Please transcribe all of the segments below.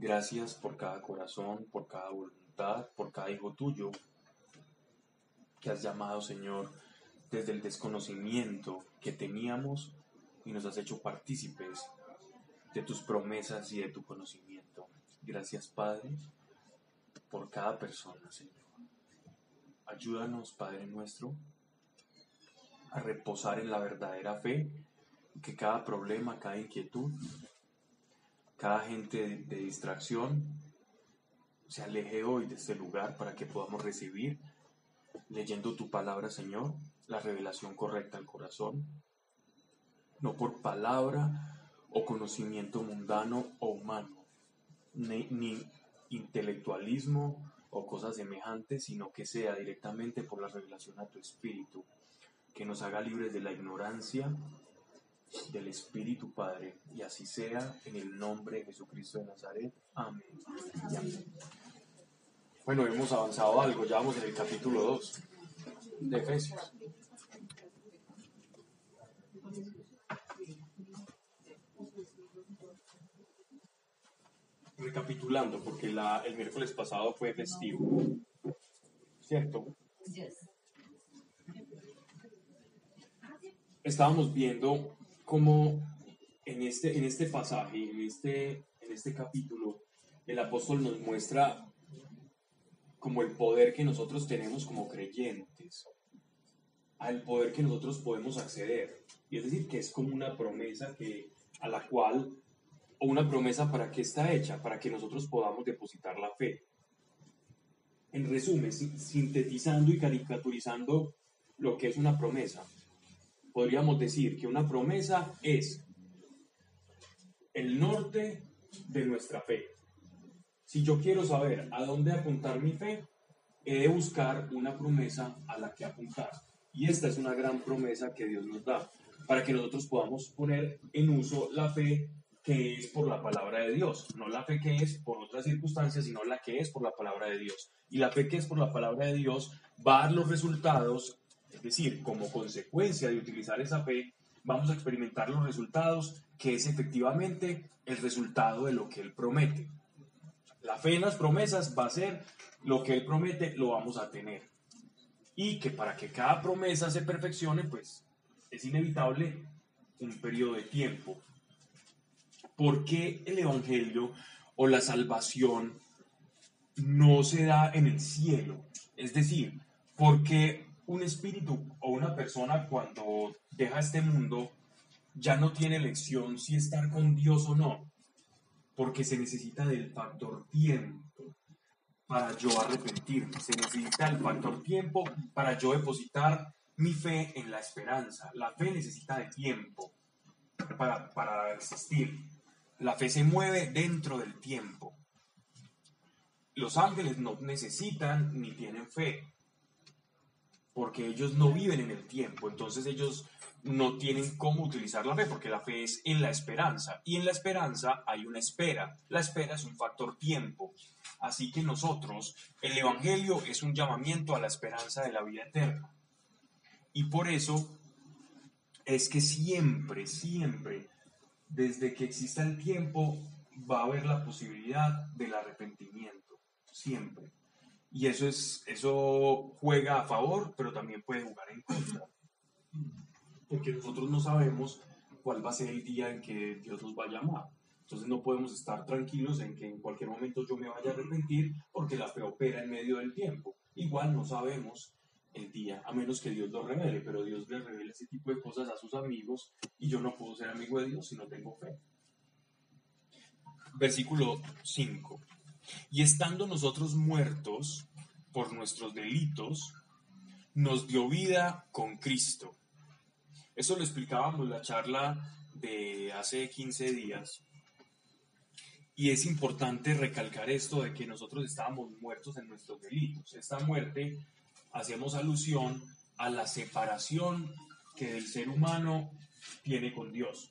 Gracias por cada corazón, por cada voluntad, por cada hijo tuyo que has llamado, Señor, desde el desconocimiento que teníamos y nos has hecho partícipes de tus promesas y de tu conocimiento. Gracias, Padre, por cada persona, Señor. Ayúdanos, Padre nuestro, a reposar en la verdadera fe, que cada problema, cada inquietud, cada gente de, distracción se aleje hoy de este lugar para que podamos recibir, leyendo tu palabra, Señor, la revelación correcta al corazón, no por palabra o conocimiento mundano o humano, ni, ni intelectualismo o cosas semejantes, sino que sea directamente por la revelación a tu espíritu, que nos haga libres de la ignorancia del Espíritu Padre, y así sea en el nombre de Jesucristo de Nazaret. Amén. Bueno, hemos avanzado algo, ya vamos en el capítulo 2 de Efesios. recapitulando, porque el miércoles pasado fue festivo. ¿Cierto? Estábamos viendo cómo en este, en este pasaje, en este, en este capítulo, el apóstol nos muestra como el poder que nosotros tenemos como creyentes, al poder que nosotros podemos acceder. Y es decir, que es como una promesa que, a la cual o una promesa para qué está hecha, para que nosotros podamos depositar la fe. En resumen, sintetizando y caricaturizando lo que es una promesa, podríamos decir que una promesa es el norte de nuestra fe. Si yo quiero saber a dónde apuntar mi fe, he de buscar una promesa a la que apuntar. Y esta es una gran promesa que Dios nos da, para que nosotros podamos poner en uso la fe que es por la palabra de Dios, no la fe que es por otras circunstancias, sino la que es por la palabra de Dios. Y la fe que es por la palabra de Dios va a dar los resultados, es decir, como consecuencia de utilizar esa fe, vamos a experimentar los resultados que es efectivamente el resultado de lo que Él promete. La fe en las promesas va a ser lo que Él promete, lo vamos a tener. Y que para que cada promesa se perfeccione, pues es inevitable un periodo de tiempo ¿por qué el Evangelio o la salvación no se da en el cielo? Es decir, ¿por qué un espíritu o una persona cuando deja este mundo ya no tiene elección si estar con Dios o no? Porque se necesita del factor tiempo para yo arrepentirme. Se necesita el factor tiempo para yo depositar mi fe en la esperanza. La fe necesita de tiempo para, para existir. La fe se mueve dentro del tiempo. Los ángeles no necesitan ni tienen fe, porque ellos no viven en el tiempo, entonces ellos no tienen cómo utilizar la fe, porque la fe es en la esperanza, y en la esperanza hay una espera. La espera es un factor tiempo. Así que nosotros, el Evangelio es un llamamiento a la esperanza de la vida eterna. Y por eso es que siempre, siempre desde que exista el tiempo va a haber la posibilidad del arrepentimiento, siempre. Y eso, es, eso juega a favor, pero también puede jugar en contra. Porque nosotros no sabemos cuál va a ser el día en que Dios nos va a llamar. Entonces no podemos estar tranquilos en que en cualquier momento yo me vaya a arrepentir porque la fe opera en medio del tiempo. Igual no sabemos el día, a menos que Dios lo revele, pero Dios le revela ese tipo de cosas a sus amigos y yo no puedo ser amigo de Dios si no tengo fe. Versículo 5. Y estando nosotros muertos por nuestros delitos, nos dio vida con Cristo. Eso lo explicábamos en la charla de hace 15 días. Y es importante recalcar esto de que nosotros estábamos muertos en nuestros delitos. Esta muerte hacemos alusión a la separación que el ser humano tiene con Dios.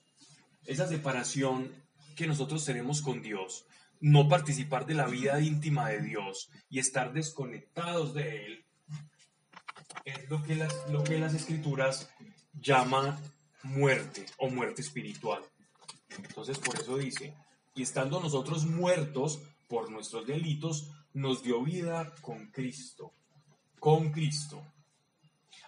Esa separación que nosotros tenemos con Dios, no participar de la vida íntima de Dios y estar desconectados de Él, es lo que las, lo que las escrituras llaman muerte o muerte espiritual. Entonces por eso dice, y estando nosotros muertos por nuestros delitos, nos dio vida con Cristo. Con Cristo.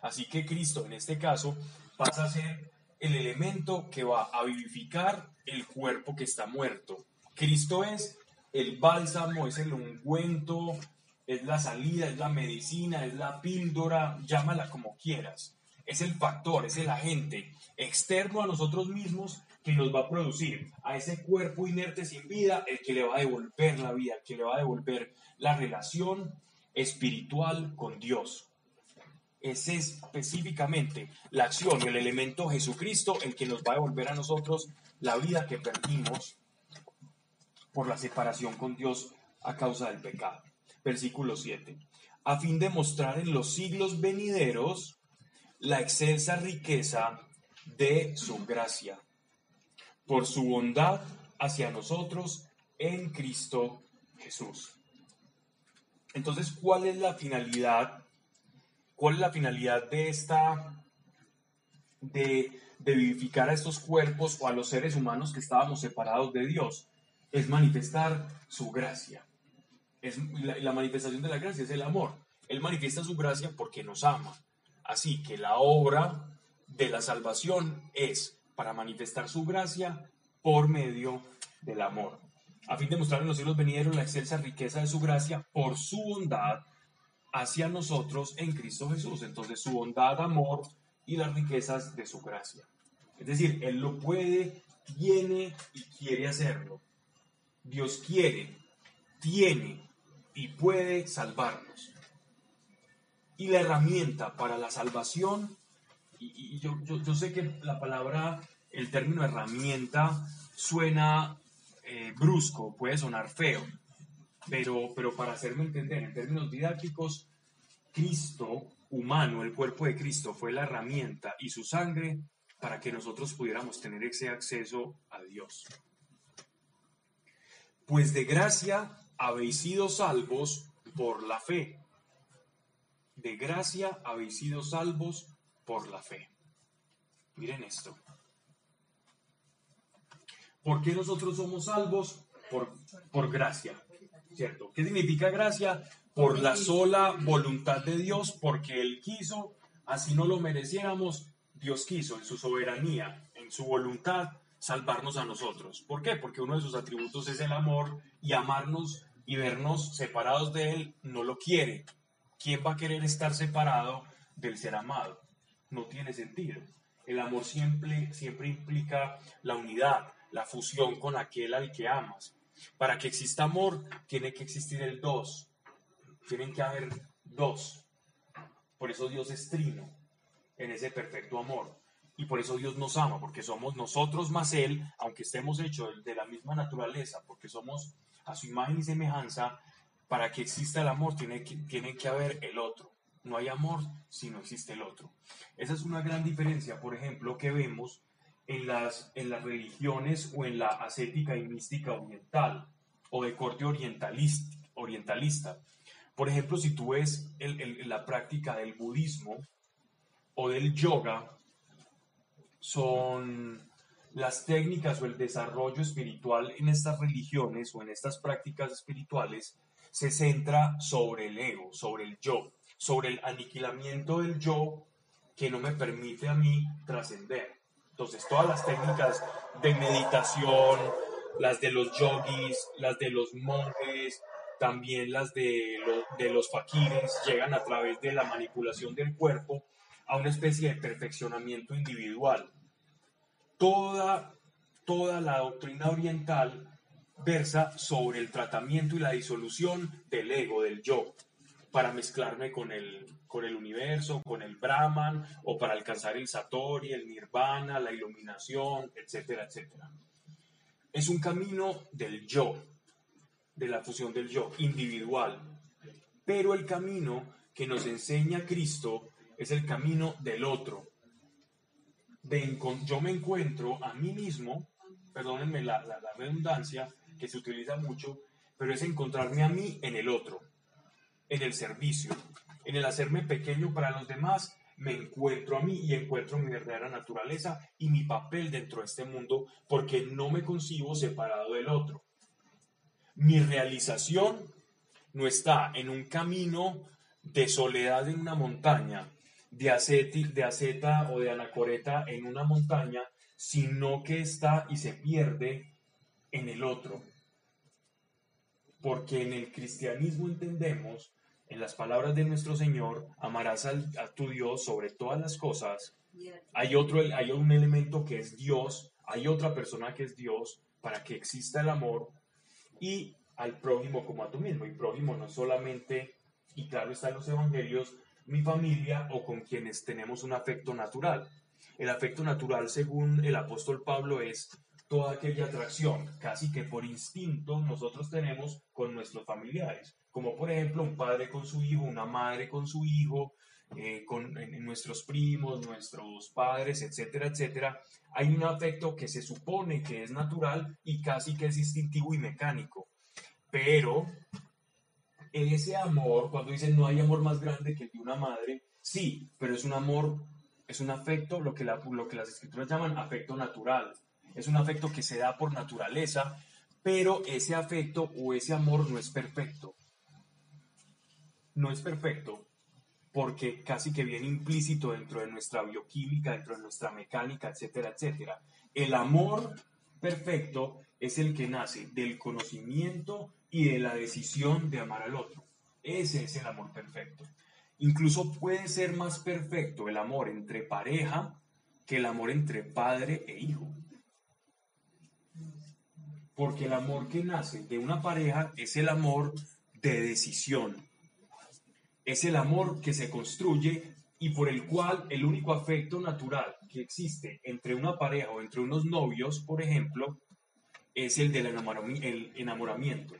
Así que Cristo en este caso pasa a ser el elemento que va a vivificar el cuerpo que está muerto. Cristo es el bálsamo, es el ungüento, es la salida, es la medicina, es la píldora, llámala como quieras. Es el factor, es el agente externo a nosotros mismos que nos va a producir a ese cuerpo inerte sin vida, el que le va a devolver la vida, el que le va a devolver la relación espiritual con Dios. Es específicamente la acción el elemento Jesucristo el que nos va a devolver a nosotros la vida que perdimos por la separación con Dios a causa del pecado. Versículo 7. A fin de mostrar en los siglos venideros la excelsa riqueza de su gracia por su bondad hacia nosotros en Cristo Jesús. Entonces, ¿cuál es la finalidad? ¿Cuál es la finalidad de esta, de, vivificar a estos cuerpos o a los seres humanos que estábamos separados de Dios? Es manifestar su gracia. Es, la, manifestación de la gracia es el amor. Él manifiesta su gracia porque nos ama. Así que la obra de la salvación es para manifestar su gracia por medio del amor, a fin de mostrar en los siglos venideros la excelsa riqueza de su gracia por su bondad hacia nosotros en Cristo Jesús. Entonces su bondad, amor y las riquezas de su gracia. Es decir, Él lo puede, tiene y quiere hacerlo. Dios quiere, tiene y puede salvarnos. Y la herramienta para la salvación y, yo, sé que la palabra, el término herramienta suena eh, brusco, puede sonar feo, pero, pero para hacerme entender en términos didácticos, Cristo humano, el cuerpo de Cristo, fue la herramienta y su sangre para que nosotros pudiéramos tener ese acceso a Dios. Pues de gracia habéis sido salvos por la fe. De gracia habéis sido salvos por la fe. Miren esto. ¿Por qué nosotros somos salvos? Por, por gracia. ¿Cierto? ¿Qué significa gracia? Por la sola voluntad de Dios, porque Él quiso, así no lo mereciéramos, Dios quiso en su soberanía, en su voluntad, salvarnos a nosotros. ¿Por qué? Porque uno de sus atributos es el amor y amarnos y vernos separados de Él no lo quiere. ¿Quién va a querer estar separado del ser amado? no tiene sentido. El amor siempre, siempre implica la unidad, la fusión con aquel al que amas. Para que exista amor, tiene que existir el dos. Tienen que haber dos. Por eso Dios es trino en ese perfecto amor. Y por eso Dios nos ama, porque somos nosotros más Él, aunque estemos hechos de la misma naturaleza, porque somos a su imagen y semejanza, para que exista el amor tiene que, tiene que haber el otro. No hay amor si no existe el otro. Esa es una gran diferencia, por ejemplo, que vemos en las, en las religiones o en la ascética y mística oriental o de corte orientalista. orientalista. Por ejemplo, si tú ves la práctica del budismo o del yoga, son las técnicas o el desarrollo espiritual en estas religiones o en estas prácticas espirituales se centra sobre el ego, sobre el yo sobre el aniquilamiento del yo que no me permite a mí trascender. Entonces, todas las técnicas de meditación, las de los yogis, las de los monjes, también las de, de los fakires, llegan a través de la manipulación del cuerpo a una especie de perfeccionamiento individual. Toda, toda la doctrina oriental versa sobre el tratamiento y la disolución del ego, del yo para mezclarme con el, con el universo, con el Brahman, o para alcanzar el Satori, el Nirvana, la iluminación, etcétera, etcétera. Es un camino del yo, de la fusión del yo, individual. Pero el camino que nos enseña Cristo es el camino del otro. De yo me encuentro a mí mismo, perdónenme la, la redundancia que se utiliza mucho, pero es encontrarme a mí en el otro en el servicio, en el hacerme pequeño para los demás, me encuentro a mí y encuentro mi verdadera naturaleza y mi papel dentro de este mundo porque no me concibo separado del otro. Mi realización no está en un camino de soledad en una montaña, de, de aceta o de anacoreta en una montaña, sino que está y se pierde en el otro. Porque en el cristianismo entendemos, en las palabras de nuestro Señor, amarás a tu Dios sobre todas las cosas. Hay otro, hay un elemento que es Dios, hay otra persona que es Dios para que exista el amor y al prójimo como a tú mismo. Y prójimo no solamente, y claro está en los evangelios, mi familia o con quienes tenemos un afecto natural. El afecto natural, según el apóstol Pablo, es toda aquella atracción, casi que por instinto nosotros tenemos con nuestros familiares, como por ejemplo un padre con su hijo, una madre con su hijo, eh, con nuestros primos, nuestros padres, etcétera, etcétera. Hay un afecto que se supone que es natural y casi que es instintivo y mecánico. Pero ese amor, cuando dicen no hay amor más grande que el de una madre, sí, pero es un amor, es un afecto, lo que, lo que las escrituras llaman afecto natural. Es un afecto que se da por naturaleza, pero ese afecto o ese amor no es perfecto. No es perfecto porque casi que viene implícito dentro de nuestra bioquímica, dentro de nuestra mecánica, etcétera, etcétera. El amor perfecto es el que nace del conocimiento y de la decisión de amar al otro. Ese es el amor perfecto. Incluso puede ser más perfecto el amor entre pareja que el amor entre padre e hijo. Porque el amor que nace de una pareja es el amor de decisión. Es el amor que se construye y por el cual el único afecto natural que existe entre una pareja o entre unos novios, por ejemplo, es el del enamoramiento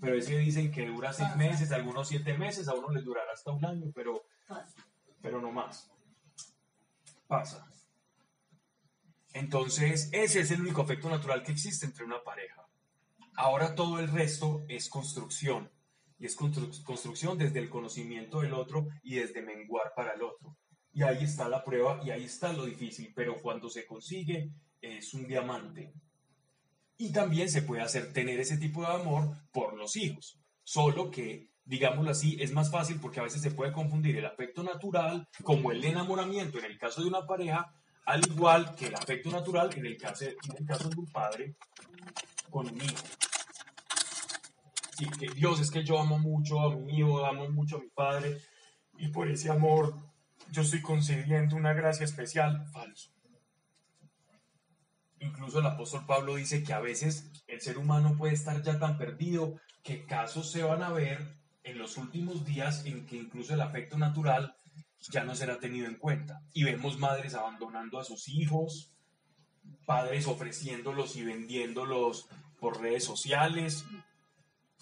pero ese dicen que dura seis meses, algunos siete meses, a uno les durará hasta un año, pero, pero no más. Pasa. Entonces, ese es el único afecto natural que existe entre una pareja. Ahora todo el resto es construcción. Y es construcción desde el conocimiento del otro y desde menguar para el otro. Y ahí está la prueba y ahí está lo difícil, pero cuando se consigue es un diamante. Y también se puede hacer tener ese tipo de amor por los hijos. Solo que, digámoslo así, es más fácil porque a veces se puede confundir el afecto natural como el enamoramiento en el caso de una pareja, al igual que el afecto natural en el caso, en el caso de un padre con un hijo. Sí, que Dios es que yo amo mucho a mi hijo, amo mucho a mi padre, y por ese amor yo estoy concediendo una gracia especial. Falso. Incluso el apóstol Pablo dice que a veces el ser humano puede estar ya tan perdido que casos se van a ver en los últimos días en que incluso el afecto natural ya no será tenido en cuenta. Y vemos madres abandonando a sus hijos, padres ofreciéndolos y vendiéndolos por redes sociales,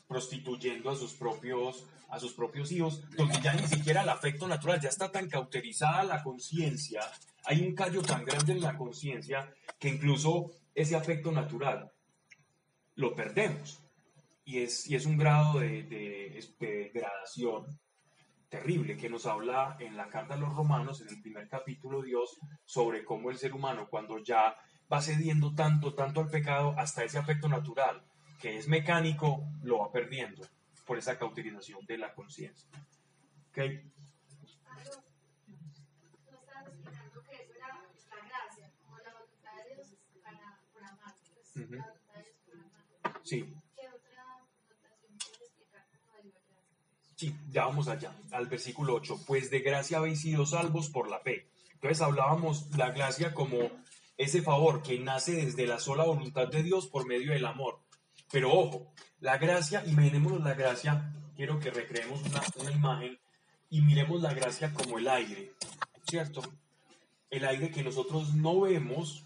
prostituyendo a sus propios a sus propios hijos, donde ya ni siquiera el afecto natural ya está tan cauterizada la conciencia hay un callo tan grande en la conciencia que incluso ese afecto natural lo perdemos. Y es, y es un grado de, de, degradación terrible que nos habla en la carta a los romanos, en el primer capítulo, Dios, sobre cómo el ser humano, cuando ya va cediendo tanto, tanto al pecado, hasta ese afecto natural, que es mecánico, lo va perdiendo por esa cauterización de la conciencia. ¿Okay? Sí. Sí, ya vamos allá, al versículo 8. Pues de gracia habéis sido salvos por la fe. Entonces hablábamos la gracia como ese favor que nace desde la sola voluntad de Dios por medio del amor. Pero ojo, la gracia, imaginémonos la gracia, quiero que recreemos una, una imagen y miremos la gracia como el aire, ¿cierto? El aire que nosotros no vemos,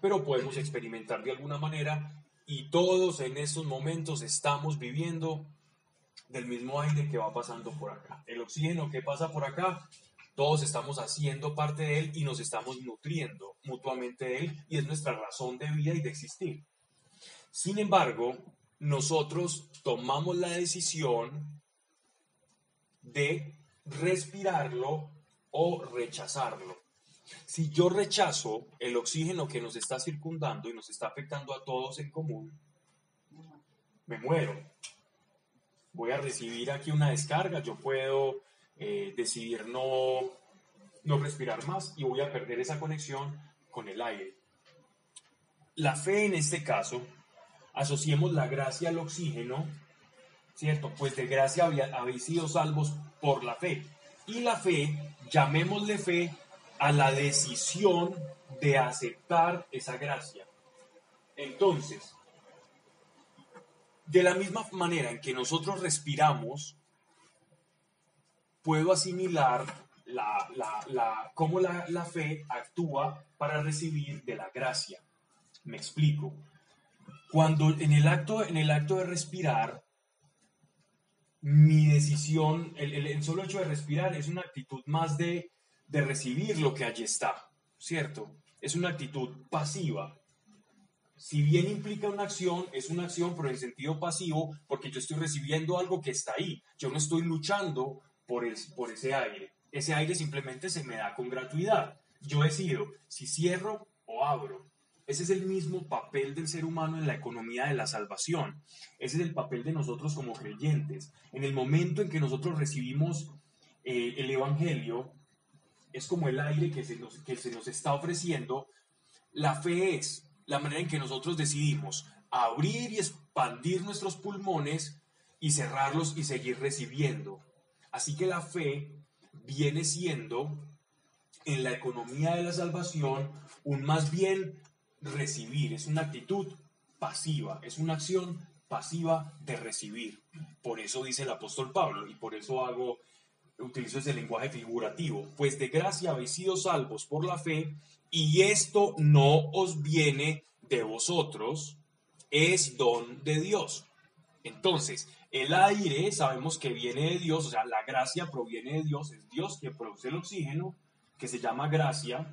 pero podemos experimentar de alguna manera y todos en esos momentos estamos viviendo del mismo aire que va pasando por acá. El oxígeno que pasa por acá, todos estamos haciendo parte de él y nos estamos nutriendo mutuamente de él y es nuestra razón de vida y de existir. Sin embargo, nosotros tomamos la decisión de respirarlo o rechazarlo. Si yo rechazo el oxígeno que nos está circundando y nos está afectando a todos en común, me muero. Voy a recibir aquí una descarga, yo puedo eh, decidir no, no respirar más y voy a perder esa conexión con el aire. La fe en este caso, asociemos la gracia al oxígeno, ¿cierto? Pues de gracia habéis sido salvos por la fe. Y la fe, llamémosle fe a la decisión de aceptar esa gracia. Entonces, de la misma manera en que nosotros respiramos, puedo asimilar la, la, cómo la, la fe actúa para recibir de la gracia. Me explico. Cuando en el acto, en el acto de respirar, mi decisión, el, el, solo hecho de respirar es una actitud más de, de recibir lo que allí está, ¿cierto? Es una actitud pasiva. Si bien implica una acción, es una acción pero en sentido pasivo porque yo estoy recibiendo algo que está ahí. Yo no estoy luchando por, el, por ese aire. Ese aire simplemente se me da con gratuidad. Yo decido si cierro o abro. Ese es el mismo papel del ser humano en la economía de la salvación. Ese es el papel de nosotros como creyentes. En el momento en que nosotros recibimos eh, el Evangelio, es como el aire que se, nos, que se nos está ofreciendo. La fe es la manera en que nosotros decidimos abrir y expandir nuestros pulmones y cerrarlos y seguir recibiendo. Así que la fe viene siendo en la economía de la salvación un más bien recibir, es una actitud pasiva, es una acción pasiva de recibir. Por eso dice el apóstol Pablo, y por eso hago, utilizo ese lenguaje figurativo, pues de gracia habéis sido salvos por la fe, y esto no os viene de vosotros, es don de Dios. Entonces, el aire sabemos que viene de Dios, o sea, la gracia proviene de Dios, es Dios que produce el oxígeno, que se llama gracia,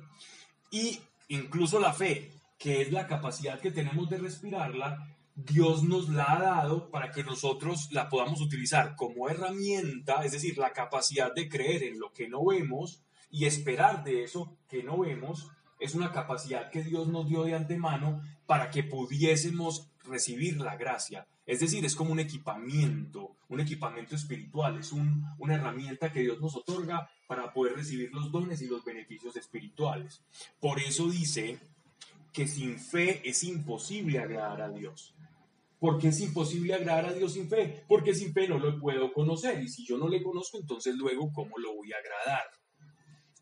y incluso la fe, que es la capacidad que tenemos de respirarla, Dios nos la ha dado para que nosotros la podamos utilizar como herramienta, es decir, la capacidad de creer en lo que no vemos y esperar de eso que no vemos, es una capacidad que Dios nos dio de antemano para que pudiésemos recibir la gracia. Es decir, es como un equipamiento, un equipamiento espiritual, es una herramienta que Dios nos otorga para poder recibir los dones y los beneficios espirituales. Por eso dice que sin fe es imposible agradar a Dios. ¿Por qué es imposible agradar a Dios sin fe? Porque sin fe no lo puedo conocer y si yo no le conozco, entonces luego, ¿cómo lo voy a agradar?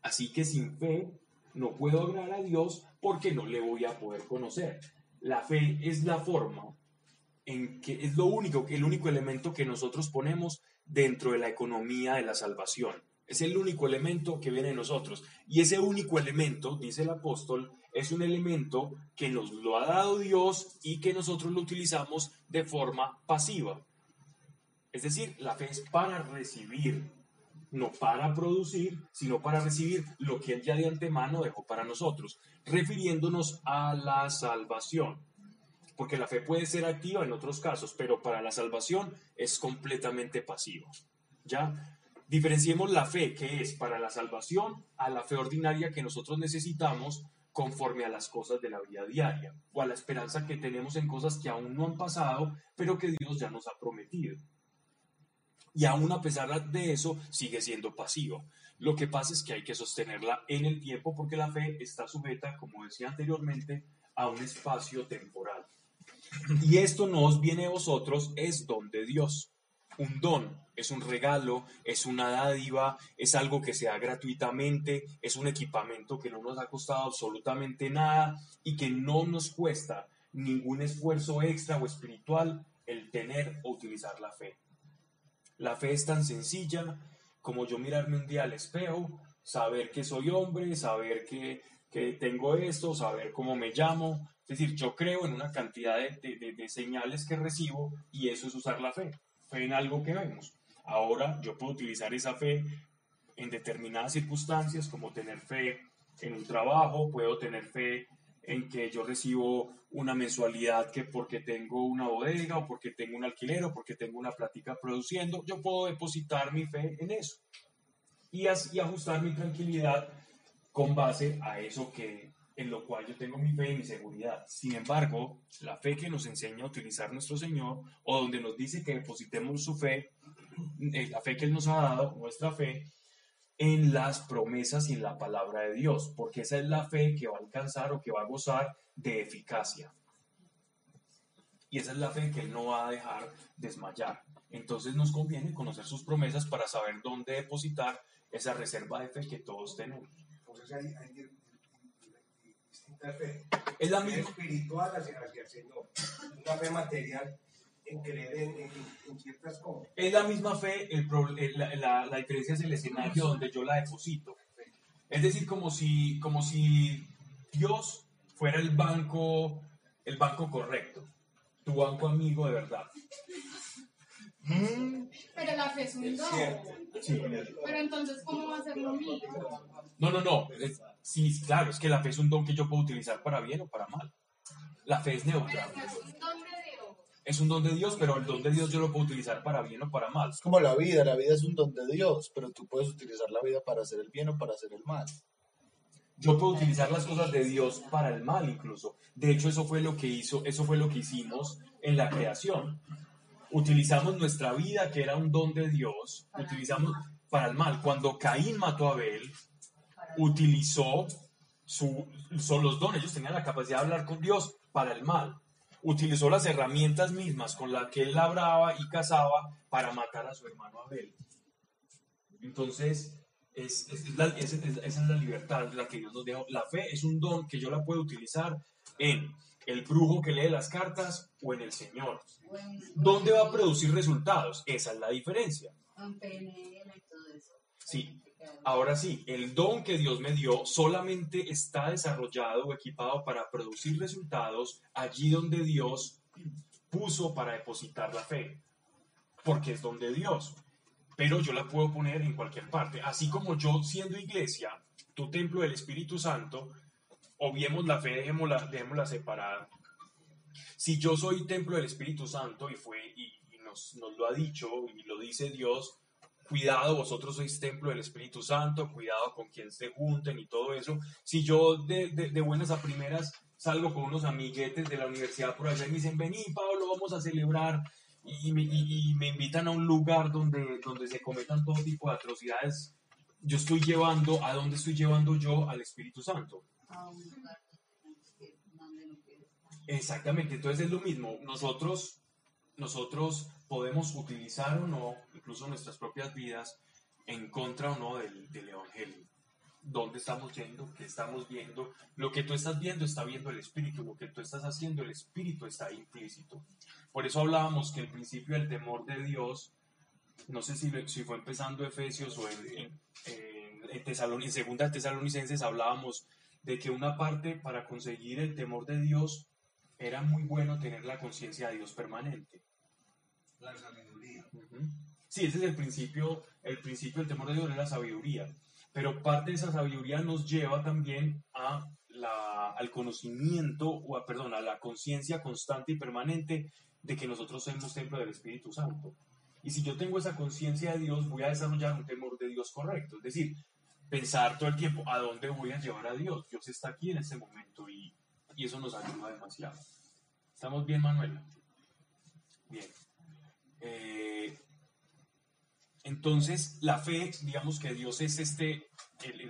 Así que sin fe no puedo agradar a Dios porque no le voy a poder conocer. La fe es la forma en que es lo único, el único elemento que nosotros ponemos dentro de la economía de la salvación. Es el único elemento que viene de nosotros. Y ese único elemento, dice el apóstol, es un elemento que nos lo ha dado Dios y que nosotros lo utilizamos de forma pasiva. Es decir, la fe es para recibir, no para producir, sino para recibir lo que Él ya de antemano dejó para nosotros, refiriéndonos a la salvación. Porque la fe puede ser activa en otros casos, pero para la salvación es completamente pasiva. ¿Ya? Diferenciemos la fe que es para la salvación a la fe ordinaria que nosotros necesitamos conforme a las cosas de la vida diaria o a la esperanza que tenemos en cosas que aún no han pasado, pero que Dios ya nos ha prometido. Y aún a pesar de eso, sigue siendo pasivo. Lo que pasa es que hay que sostenerla en el tiempo porque la fe está sujeta, como decía anteriormente, a un espacio temporal. Y esto no os viene a vosotros, es don de Dios un don, es un regalo, es una dádiva, es algo que se da gratuitamente, es un equipamiento que no nos ha costado absolutamente nada y que no nos cuesta ningún esfuerzo extra o espiritual el tener o utilizar la fe. La fe es tan sencilla como yo mirarme un día al espejo, saber que soy hombre, saber que, tengo esto, saber cómo me llamo. Es decir, yo creo en una cantidad de señales que recibo y eso es usar la fe fe en algo que vemos. Ahora yo puedo utilizar esa fe en determinadas circunstancias, como tener fe en un trabajo, puedo tener fe en que yo recibo una mensualidad que porque tengo una bodega o porque tengo un alquiler o porque tengo una plática produciendo, yo puedo depositar mi fe en eso. y, y ajustar mi tranquilidad con base a eso que en lo cual yo tengo mi fe y mi seguridad. Sin embargo, la fe que nos enseña a utilizar nuestro Señor o donde nos dice que depositemos su fe, eh, la fe que Él nos ha dado, nuestra fe, en las promesas y en la palabra de Dios, porque esa es la fe que va a alcanzar o que va a gozar de eficacia. Y esa es la fe que Él no va a dejar desmayar. Entonces nos conviene conocer sus promesas para saber dónde depositar esa reserva de fe que todos tenemos. Entonces hay. Es la misma. espiritual hacia, hacia, el Señor. Una fe material en creer en, en, ciertas cosas. Es la misma fe, el, la, la, la, diferencia es el escenario donde yo la deposito. Es decir, como si, como si Dios fuera el banco, el banco correcto, tu banco amigo de verdad. Pero la fe es un don. Sí. Pero entonces, ¿cómo va a ser lo mismo? No, no, no. sí, claro, es que la fe es un don que yo puedo utilizar para bien o para mal. La fe es neutral. Pero es un don de Dios. Es un don de Dios, pero el don de Dios yo lo puedo utilizar para bien o para mal. Es como la vida, la vida es un don de Dios, pero tú puedes utilizar la vida para hacer el bien o para hacer el mal. Yo puedo utilizar las cosas de Dios para el mal incluso. De hecho, eso fue lo que hizo, eso fue lo que hicimos en la creación utilizamos nuestra vida, que era un don de Dios, utilizamos para el mal. Cuando Caín mató a Abel, utilizó su, son los dones, ellos tenían la capacidad de hablar con Dios para el mal. Utilizó las herramientas mismas con las que él labraba y cazaba para matar a su hermano Abel. Entonces, es, esa es la libertad la que Dios nos dejó. La fe es un don que yo la puedo utilizar en el brujo que lee las cartas o en el Señor. ¿Dónde va a producir resultados? Esa es la diferencia. Sí, ahora sí, el don que Dios me dio solamente está desarrollado o equipado para producir resultados allí donde Dios puso para depositar la fe, porque es donde Dios. Pero yo la puedo poner en cualquier parte. Así como yo siendo iglesia, tu templo del Espíritu Santo, obviemos la fe, dejémosla, dejémosla separada. Si yo soy templo del Espíritu Santo y fue y, nos, nos, lo ha dicho y lo dice Dios, cuidado, vosotros sois templo del Espíritu Santo, cuidado con quien se junten y todo eso. Si yo de, de, buenas a primeras salgo con unos amiguetes de la universidad por allá y me dicen, vení Pablo, vamos a celebrar y, me, y, me invitan a un lugar donde, donde se cometan todo tipo de atrocidades, yo estoy llevando, ¿a dónde estoy llevando yo al Espíritu Santo? Exactamente, entonces es lo mismo. Nosotros, nosotros podemos utilizar o no, incluso nuestras propias vidas, en contra o no del, del Evangelio. ¿Dónde estamos yendo? ¿Qué estamos viendo? Lo que tú estás viendo está viendo el Espíritu, lo que tú estás haciendo, el Espíritu está implícito. Por eso hablábamos que el principio del temor de Dios, no sé si, si fue empezando Efesios o en, en, en, en segunda Tesalonicenses hablábamos de que una parte para conseguir el temor de Dios era muy bueno tener la conciencia de Dios permanente. La sabiduría. Sí, ese es el principio, el principio del temor de Dios es la sabiduría. Pero parte de esa sabiduría nos lleva también a la, al conocimiento, o a, perdón, a la conciencia constante y permanente de que nosotros somos templo del Espíritu Santo. Y si yo tengo esa conciencia de Dios, voy a desarrollar un temor de Dios correcto. Es decir, pensar todo el tiempo, ¿a dónde voy a llevar a Dios? Dios está aquí en este momento y, y eso nos ayuda demasiado. ¿Estamos bien, Manuel? Bien. Eh, entonces, la fe, digamos que Dios es este,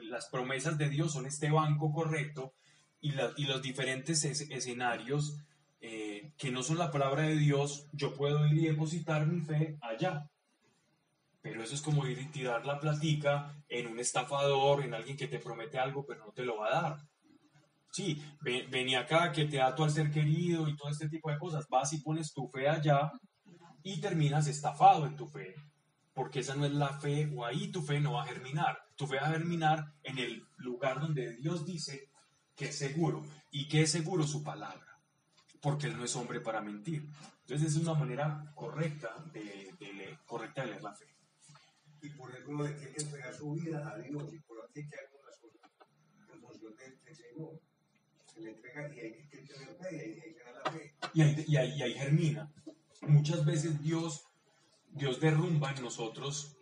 las promesas de Dios son este banco correcto y, y los diferentes escenarios eh, que no son la palabra de Dios, yo puedo ir y depositar mi fe allá. Pero eso es como ir tirar la platica en un estafador, en alguien que te promete algo, pero no te lo va a dar. Sí, ven, acá que te da tu al ser querido y todo este tipo de cosas. Vas y pones tu fe allá y terminas estafado en tu fe. Porque esa no es la fe, o ahí tu fe no va a germinar. Tu fe va a germinar en el lugar donde Dios dice que es seguro. ¿Y que es seguro? Su palabra. Porque Él no es hombre para mentir. Entonces, es una manera correcta de, de, correcta de leer la fe y por eso hay que entregar su vida a Dios y por hay que las cosas en función del, Señor. Se le entrega y hay que tener fe y hay, que dar la fe. Y ahí, y, ahí, y ahí germina. Muchas veces Dios, Dios derrumba en nosotros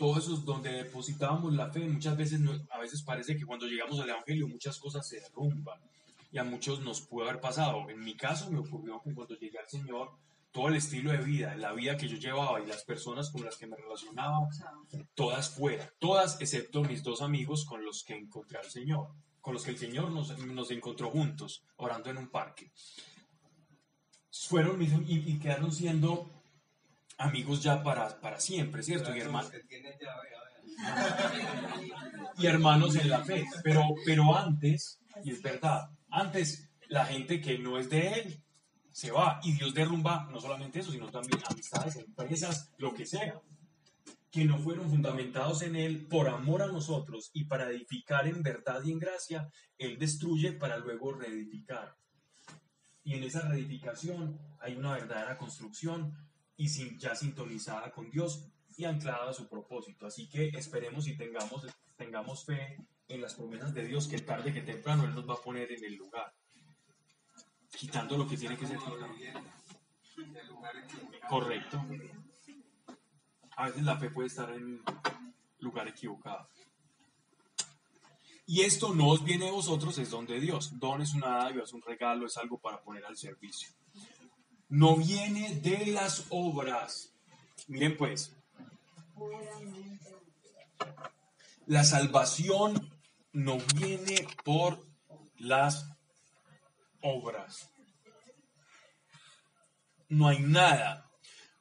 todo eso es donde depositábamos la fe. Muchas veces, a veces parece que cuando llegamos al Evangelio muchas cosas se derrumban y a muchos nos pudo haber pasado. En mi caso me ocurrió que cuando llegué al Señor, todo el estilo de vida, la vida que yo llevaba y las personas con las que me relacionaba, todas fuera, todas excepto mis dos amigos con los que encontré al Señor, con los que el Señor nos, nos encontró juntos, orando en un parque. Fueron y, y quedaron siendo amigos ya para, para siempre, ¿cierto? Y, hermanos y hermanos en la fe. Pero, pero antes, y es verdad, antes la gente que no es de él se va y Dios derrumba no solamente eso, sino también amistades, empresas, lo que sea, que no fueron fundamentados en Él por amor a nosotros y para edificar en verdad y en gracia, Él destruye para luego reedificar. Y en esa reedificación hay una verdadera construcción y sin, ya sintonizada con Dios y anclada a su propósito. Así que esperemos y tengamos, tengamos fe en las promesas de Dios que tarde que temprano Él nos va a poner en el lugar quitando lo que tiene que ser quitado. Correcto. A veces la fe puede estar en lugar equivocado. Y esto no os viene de vosotros, es don de Dios. Don es una dádiva, es un regalo, es algo para poner al servicio. No viene de las obras. Miren pues, la salvación no viene por las obras. No hay nada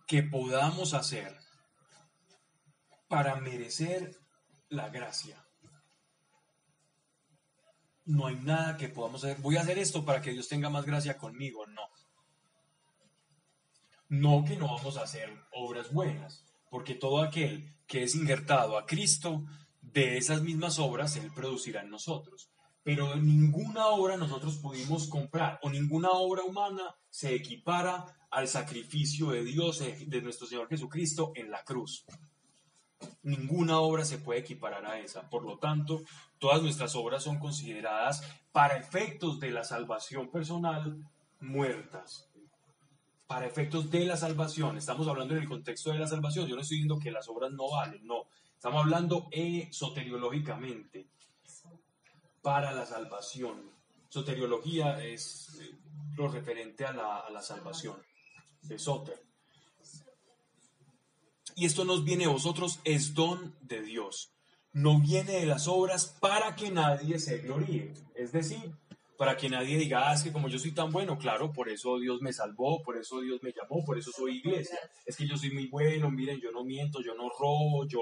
que podamos hacer para merecer la gracia. No hay nada que podamos hacer. Voy a hacer esto para que Dios tenga más gracia conmigo. No. No que no vamos a hacer obras buenas, porque todo aquel que es injertado a Cristo, de esas mismas obras Él producirá en nosotros pero ninguna obra nosotros pudimos comprar o ninguna obra humana se equipara al sacrificio de Dios, eh, de nuestro Señor Jesucristo en la cruz. Ninguna obra se puede equiparar a esa. Por lo tanto, todas nuestras obras son consideradas para efectos de la salvación personal muertas. Para efectos de la salvación. Estamos hablando en el contexto de la salvación. Yo no estoy diciendo que las obras no valen, no. Estamos hablando soteriológicamente para la salvación. Soteriología es eh, lo referente a la, a la salvación de Soter. Y esto nos viene a vosotros, es don de Dios. No viene de las obras para que nadie se gloríe. Es decir, para que nadie diga, ah, es que como yo soy tan bueno, claro, por eso Dios me salvó, por eso Dios me llamó, por eso soy iglesia. Es que yo soy muy bueno, miren, yo no miento, yo no robo, yo,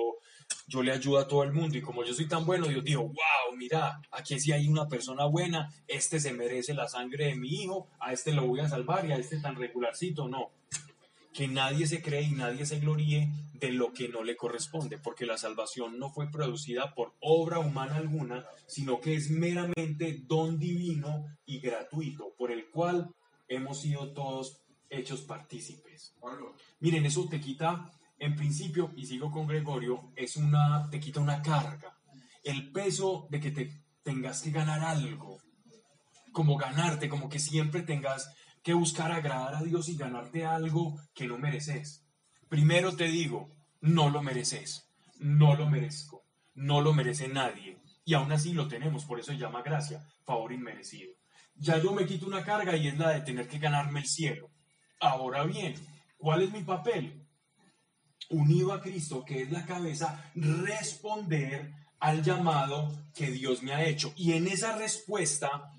yo le ayudo a todo el mundo. Y como yo soy tan bueno, Dios dijo, wow, mira, aquí sí hay una persona buena, este se merece la sangre de mi hijo, a este lo voy a salvar y a este tan regularcito, no que nadie se cree y nadie se gloríe de lo que no le corresponde, porque la salvación no fue producida por obra humana alguna, sino que es meramente don divino y gratuito, por el cual hemos sido todos hechos partícipes. Miren, eso te quita, en principio, y sigo con Gregorio, es una, te quita una carga, el peso de que te tengas que ganar algo, como ganarte, como que siempre tengas que buscar agradar a Dios y ganarte algo que no mereces. Primero te digo, no lo mereces, no lo merezco, no lo merece nadie. Y aún así lo tenemos, por eso se llama gracia, favor inmerecido. Ya yo me quito una carga y es la de tener que ganarme el cielo. Ahora bien, ¿cuál es mi papel? Unido a Cristo, que es la cabeza, responder al llamado que Dios me ha hecho. Y en esa respuesta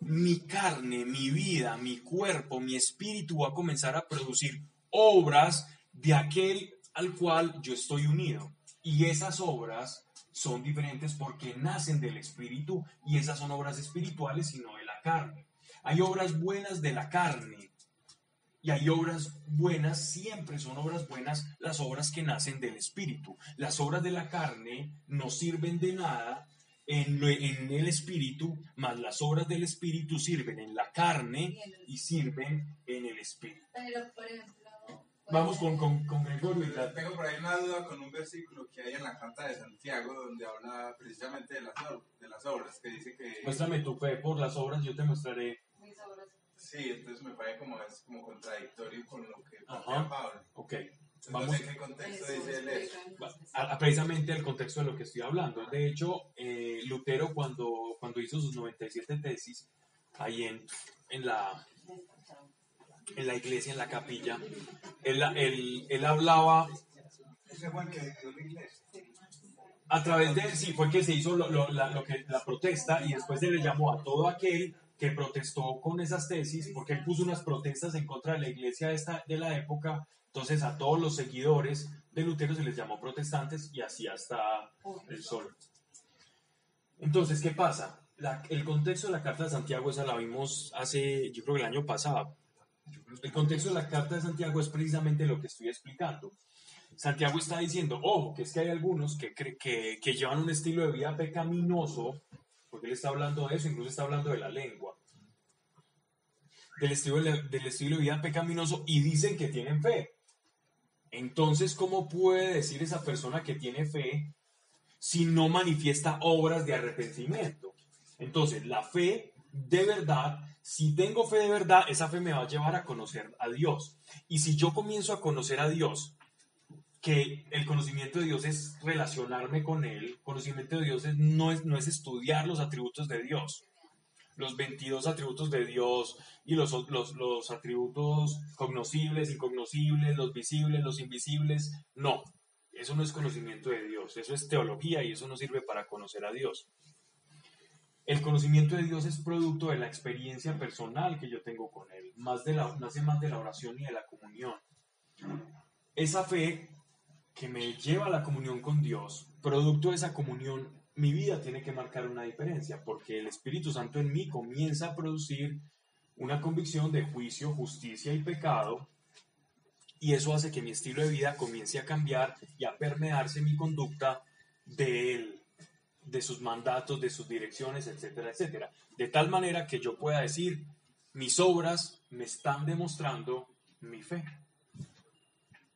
mi carne, mi vida, mi cuerpo, mi espíritu va a comenzar a producir obras de aquel al cual yo estoy unido. Y esas obras son diferentes porque nacen del espíritu y esas son obras espirituales y no de la carne. Hay obras buenas de la carne y hay obras buenas, siempre son obras buenas las obras que nacen del espíritu. Las obras de la carne no sirven de nada en, el espíritu, más las obras del espíritu sirven en la carne y sirven en el espíritu. Vamos con, con, con Gregorio y Tengo por ahí una duda con un versículo que hay en la carta de Santiago donde habla precisamente de las, de las obras, que dice que... Muéstrame tu fe por las obras, yo te mostraré. Mis obras. Sí, entonces me parece como, es como contradictorio con lo que Pablo. Ok. Vamos, ¿En qué contexto dice él eso? a- a- precisamente el contexto de lo que estoy hablando. De hecho, eh, Lutero cuando, cuando hizo sus 97 tesis, ahí en, en, la, en la iglesia, en la capilla, él, él, él hablaba Ese fue el que dio la iglesia. a través de él, sí, fue que se hizo lo, lo- la, lo que, la protesta y después se le llamó a todo aquel que protestó con esas tesis, porque él puso unas protestas en contra de la iglesia de, esta, de la época, entonces a todos los seguidores de Lutero se les llamó protestantes y así hasta el sol. Entonces, ¿qué pasa? La- el contexto de la Carta de Santiago, esa la vimos hace, yo creo que el año pasado. El contexto de la Carta de Santiago es precisamente lo que estoy explicando. Santiago está diciendo, ojo, que es que hay algunos que, cre- que, que llevan un estilo de vida pecaminoso, porque él está hablando de eso, incluso está hablando de la lengua, del estilo de, del estilo de vida pecaminoso y dicen que tienen fe. Entonces, ¿cómo puede decir esa persona que tiene fe si no manifiesta obras de arrepentimiento? Entonces, la fe de verdad, si tengo fe de verdad, esa fe me va a llevar a conocer a Dios. Y si yo comienzo a conocer a Dios, que el conocimiento de Dios es relacionarme con Él, conocimiento de Dios es- no, es, no es estudiar los atributos de Dios, los 22 atributos de Dios y los, los, los atributos cognoscibles, incognoscibles, los visibles, los invisibles, no, eso no es conocimiento de Dios, eso es teología y eso no sirve para conocer a Dios. El conocimiento de Dios es producto de la experiencia personal que yo tengo con Él, más de la, nace más de la oración y de la comunión. Esa fe que me lleva a la comunión con Dios, producto de esa comunión, mi vida tiene que marcar una diferencia, porque el Espíritu Santo en mí comienza a producir una convicción de juicio, justicia y pecado, y eso hace que mi estilo de vida comience a cambiar y a permearse mi conducta de Él, de sus mandatos, de sus direcciones, etcétera, etcétera. De tal manera que yo pueda decir, mis obras me están demostrando mi fe.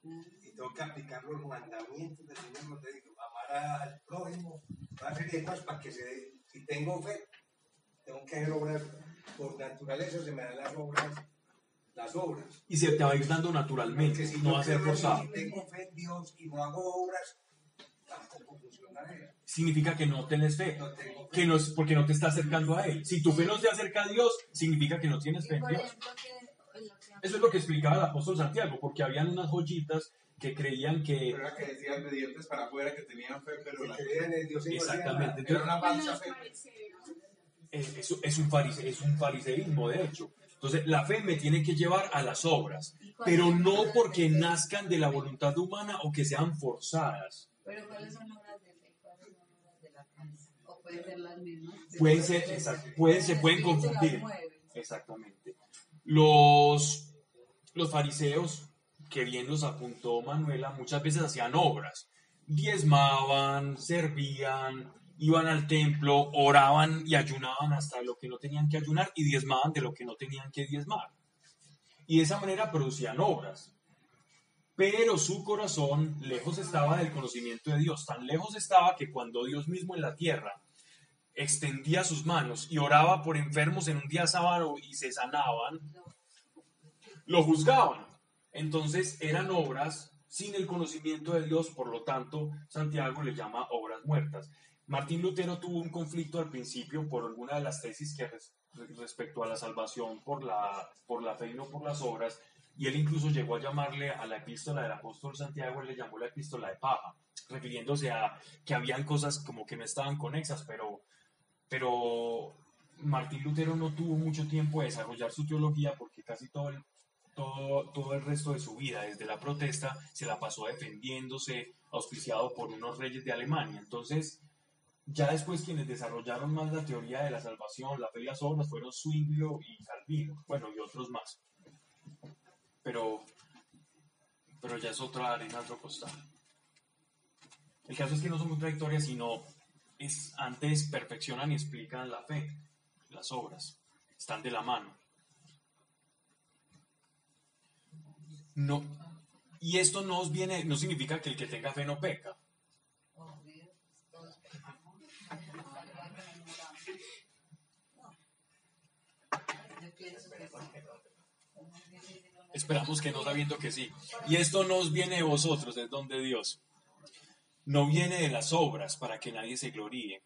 Y tengo que aplicar los mandamientos del Señor, no te digo, amar al prójimo, una serie de cosas para que se dé. Si tengo fe, tengo que hacer obras, por naturaleza se me dan las obras, las obras. Y se te va a ir dando naturalmente, si no va a ser forzado. si tengo fe en Dios y no hago obras, tampoco funcionaría. Significa que no tienes fe, No tengo fe. que no es porque no te está acercando a Él. Si tu fe no te acerca a Dios, significa que no tienes fe en Dios. Eso es lo que explicaba el apóstol Santiago, porque habían unas joyitas que creían que... Pero era que decían de dientes para afuera que tenían fe, pero Que la creían en Dios Exactamente. era una falsa fe. Es, es- es un farise- es un fariseísmo, de hecho. Entonces, la fe me tiene que llevar a las obras, pero no porque nazcan de la voluntad humana o que sean forzadas. Pero ¿cuáles son obras de fe? ¿Cuáles son obras de la carne? ¿O pueden ser las mismas? Pueden ser, exacto, pueden, se pueden confundir. Exactamente. Los, los fariseos, que bien los apuntó Manuela, muchas veces hacían obras. Diezmaban, servían, iban al templo, oraban y ayunaban hasta lo que no tenían que ayunar y diezmaban de lo que no tenían que diezmar. Y de esa manera producían obras. Pero su corazón lejos estaba del conocimiento de Dios. Tan lejos estaba que cuando Dios mismo en la tierra extendía sus manos y oraba por enfermos en un día sábado y se sanaban, lo juzgaban. Entonces eran obras sin el conocimiento de Dios, por lo tanto Santiago le llama obras muertas. Martín Lutero tuvo un conflicto al principio por alguna de las tesis que res- respecto a la salvación por la, por la fe y no por las obras, y él incluso llegó a llamarle a la epístola del apóstol Santiago, él le llamó la epístola de paja, refiriéndose a que habían cosas como que no estaban conexas, pero, pero Martín Lutero no tuvo mucho tiempo de desarrollar su teología porque casi todo el, todo, todo el resto de su vida, desde la protesta, se la pasó defendiéndose, auspiciado por unos reyes de Alemania. Entonces, ya después quienes desarrollaron más la teoría de la salvación, la fe y las obras, fueron Zwinglio y Calvino, bueno, y otros más. Pero, pero ya es otra arena, otro costal. El caso es que no son contradictorias, sino es, antes perfeccionan y explican la fe, las obras, están de la mano. No, y esto no os viene, no significa que el que tenga fe no peca. Esperamos que no sabiendo que sí. Y esto nos viene de vosotros, es don de Dios. No viene de las obras para que nadie se gloríe.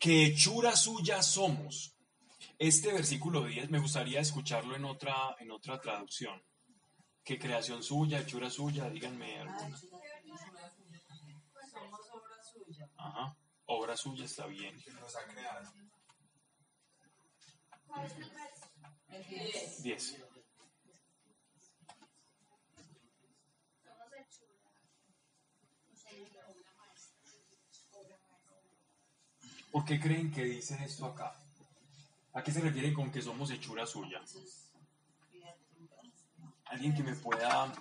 Que hechura suya somos. Este versículo 10 me gustaría escucharlo en otra, en otra traducción. Que creación suya, hechura suya, díganme alguna. Somos obra suya. Ajá. Obra suya está bien. nos ha creado. El 10. 10. Somos hechura. No sé, obra maestra. Obra maestra. ¿Por qué creen que dicen esto acá? ¿A qué se refiere con que somos hechura suya? Alguien que me pueda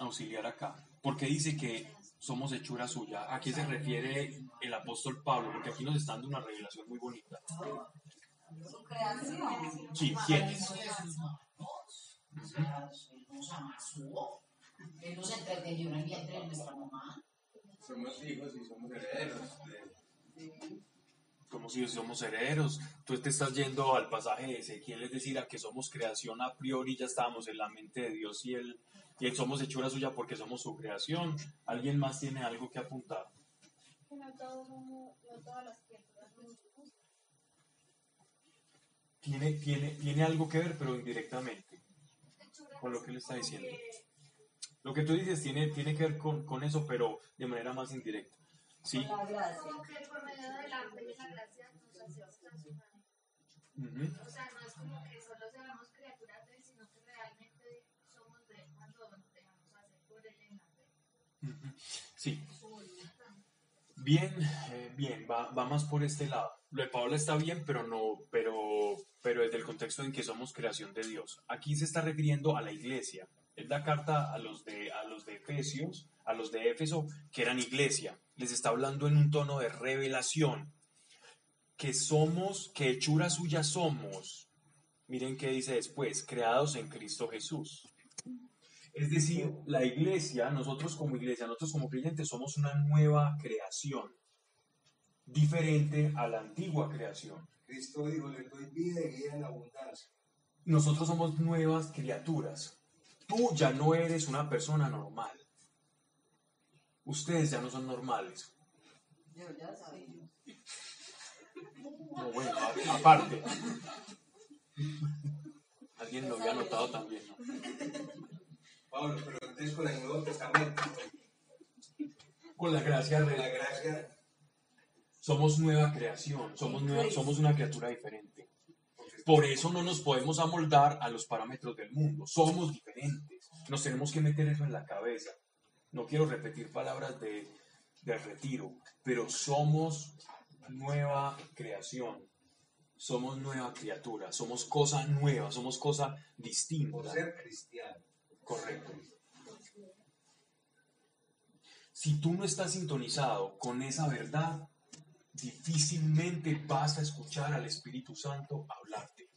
auxiliar acá. ¿Por qué dice que somos hechura suya? ¿A qué se refiere el apóstol Pablo? Porque aquí nos está dando una revelación muy bonita. Su creación. Sí, ¿quién es? nos amasó. Él nos entretenió en el vientre de nuestra mamá. Somos hijos y somos herederos. de- Como si somos herederos. Tú te estás yendo al pasaje de Ezequiel, es decir, a que somos creación a priori, ya estábamos en la mente de Dios y él, y él somos hechura suya porque somos su creación. ¿Alguien más tiene algo que apuntar? Que no todos somos, no todas las criaturas somos justas. Tiene, tiene, tiene algo que ver, pero indirectamente, con lo que él está diciendo. Lo que tú dices tiene, tiene que ver con, con eso, pero de manera más indirecta. ¿Sí? La gracia. Como que por medio de la fe y la gracia nos hacemos transhumanos. Ujú. O sea, no es como que solo seamos criaturas de él, sino que realmente somos de él cuando nos dejamos hacer por él en la fe. Ujú. Sí. Bien, eh, bien, va, va más por este lado. Lo de Paola está bien, pero no, pero, pero desde el contexto en que somos creación de Dios. Aquí se está refiriendo a la iglesia. Él da carta a los de, a los de Efesios, a los de Éfeso, que eran iglesia. Les está hablando en un tono de revelación. Que somos, que hechura suya somos. Miren qué dice después, creados en Cristo Jesús. Es decir, la iglesia, nosotros como iglesia, nosotros como creyentes somos una nueva creación, diferente a la antigua creación. Cristo dijo, le doy vida y vida en abundancia. Nosotros somos nuevas criaturas. Tú ya no eres una persona normal. Ustedes ya no son normales. Yo ya sabía. No, bueno, a- aparte. Alguien lo había notado también, ¿no? Pablo, pero entonces con el Nuevo Testamento, Con la gracia con la de gracia, somos nueva creación, somos, nueva- somos una criatura diferente. Por eso no nos podemos amoldar a los parámetros del mundo. Somos diferentes. Nos tenemos que meter eso en la cabeza. No quiero repetir palabras de, de retiro, pero somos nueva creación. Somos nueva criatura. Somos cosa nueva. Somos cosa por distinta. ser cristiano. Correcto. Si tú no estás sintonizado con esa verdad, difícilmente vas a escuchar al Espíritu Santo hablarte.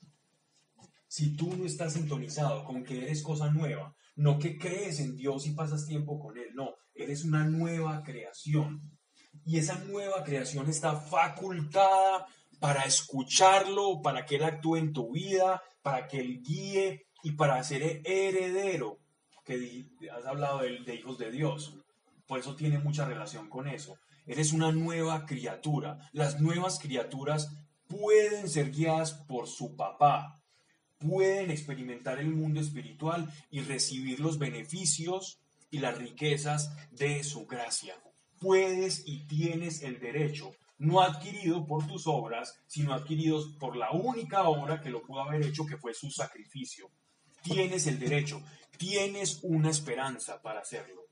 Si tú no estás sintonizado con que eres cosa nueva, no que crees en Dios y pasas tiempo con Él, no, eres una nueva creación. Y esa nueva creación está facultada para escucharlo, para que Él actúe en tu vida, para que Él guíe y para ser heredero, que has hablado de, de hijos de Dios. Por eso tiene mucha relación con eso. Eres una nueva criatura. Las nuevas criaturas pueden ser guiadas por su papá, pueden experimentar el mundo espiritual y recibir los beneficios y las riquezas de su gracia. Puedes y tienes el derecho, no adquirido por tus obras, sino adquiridos por la única obra que lo pudo haber hecho, que fue su sacrificio. Tienes el derecho, tienes una esperanza para hacerlo.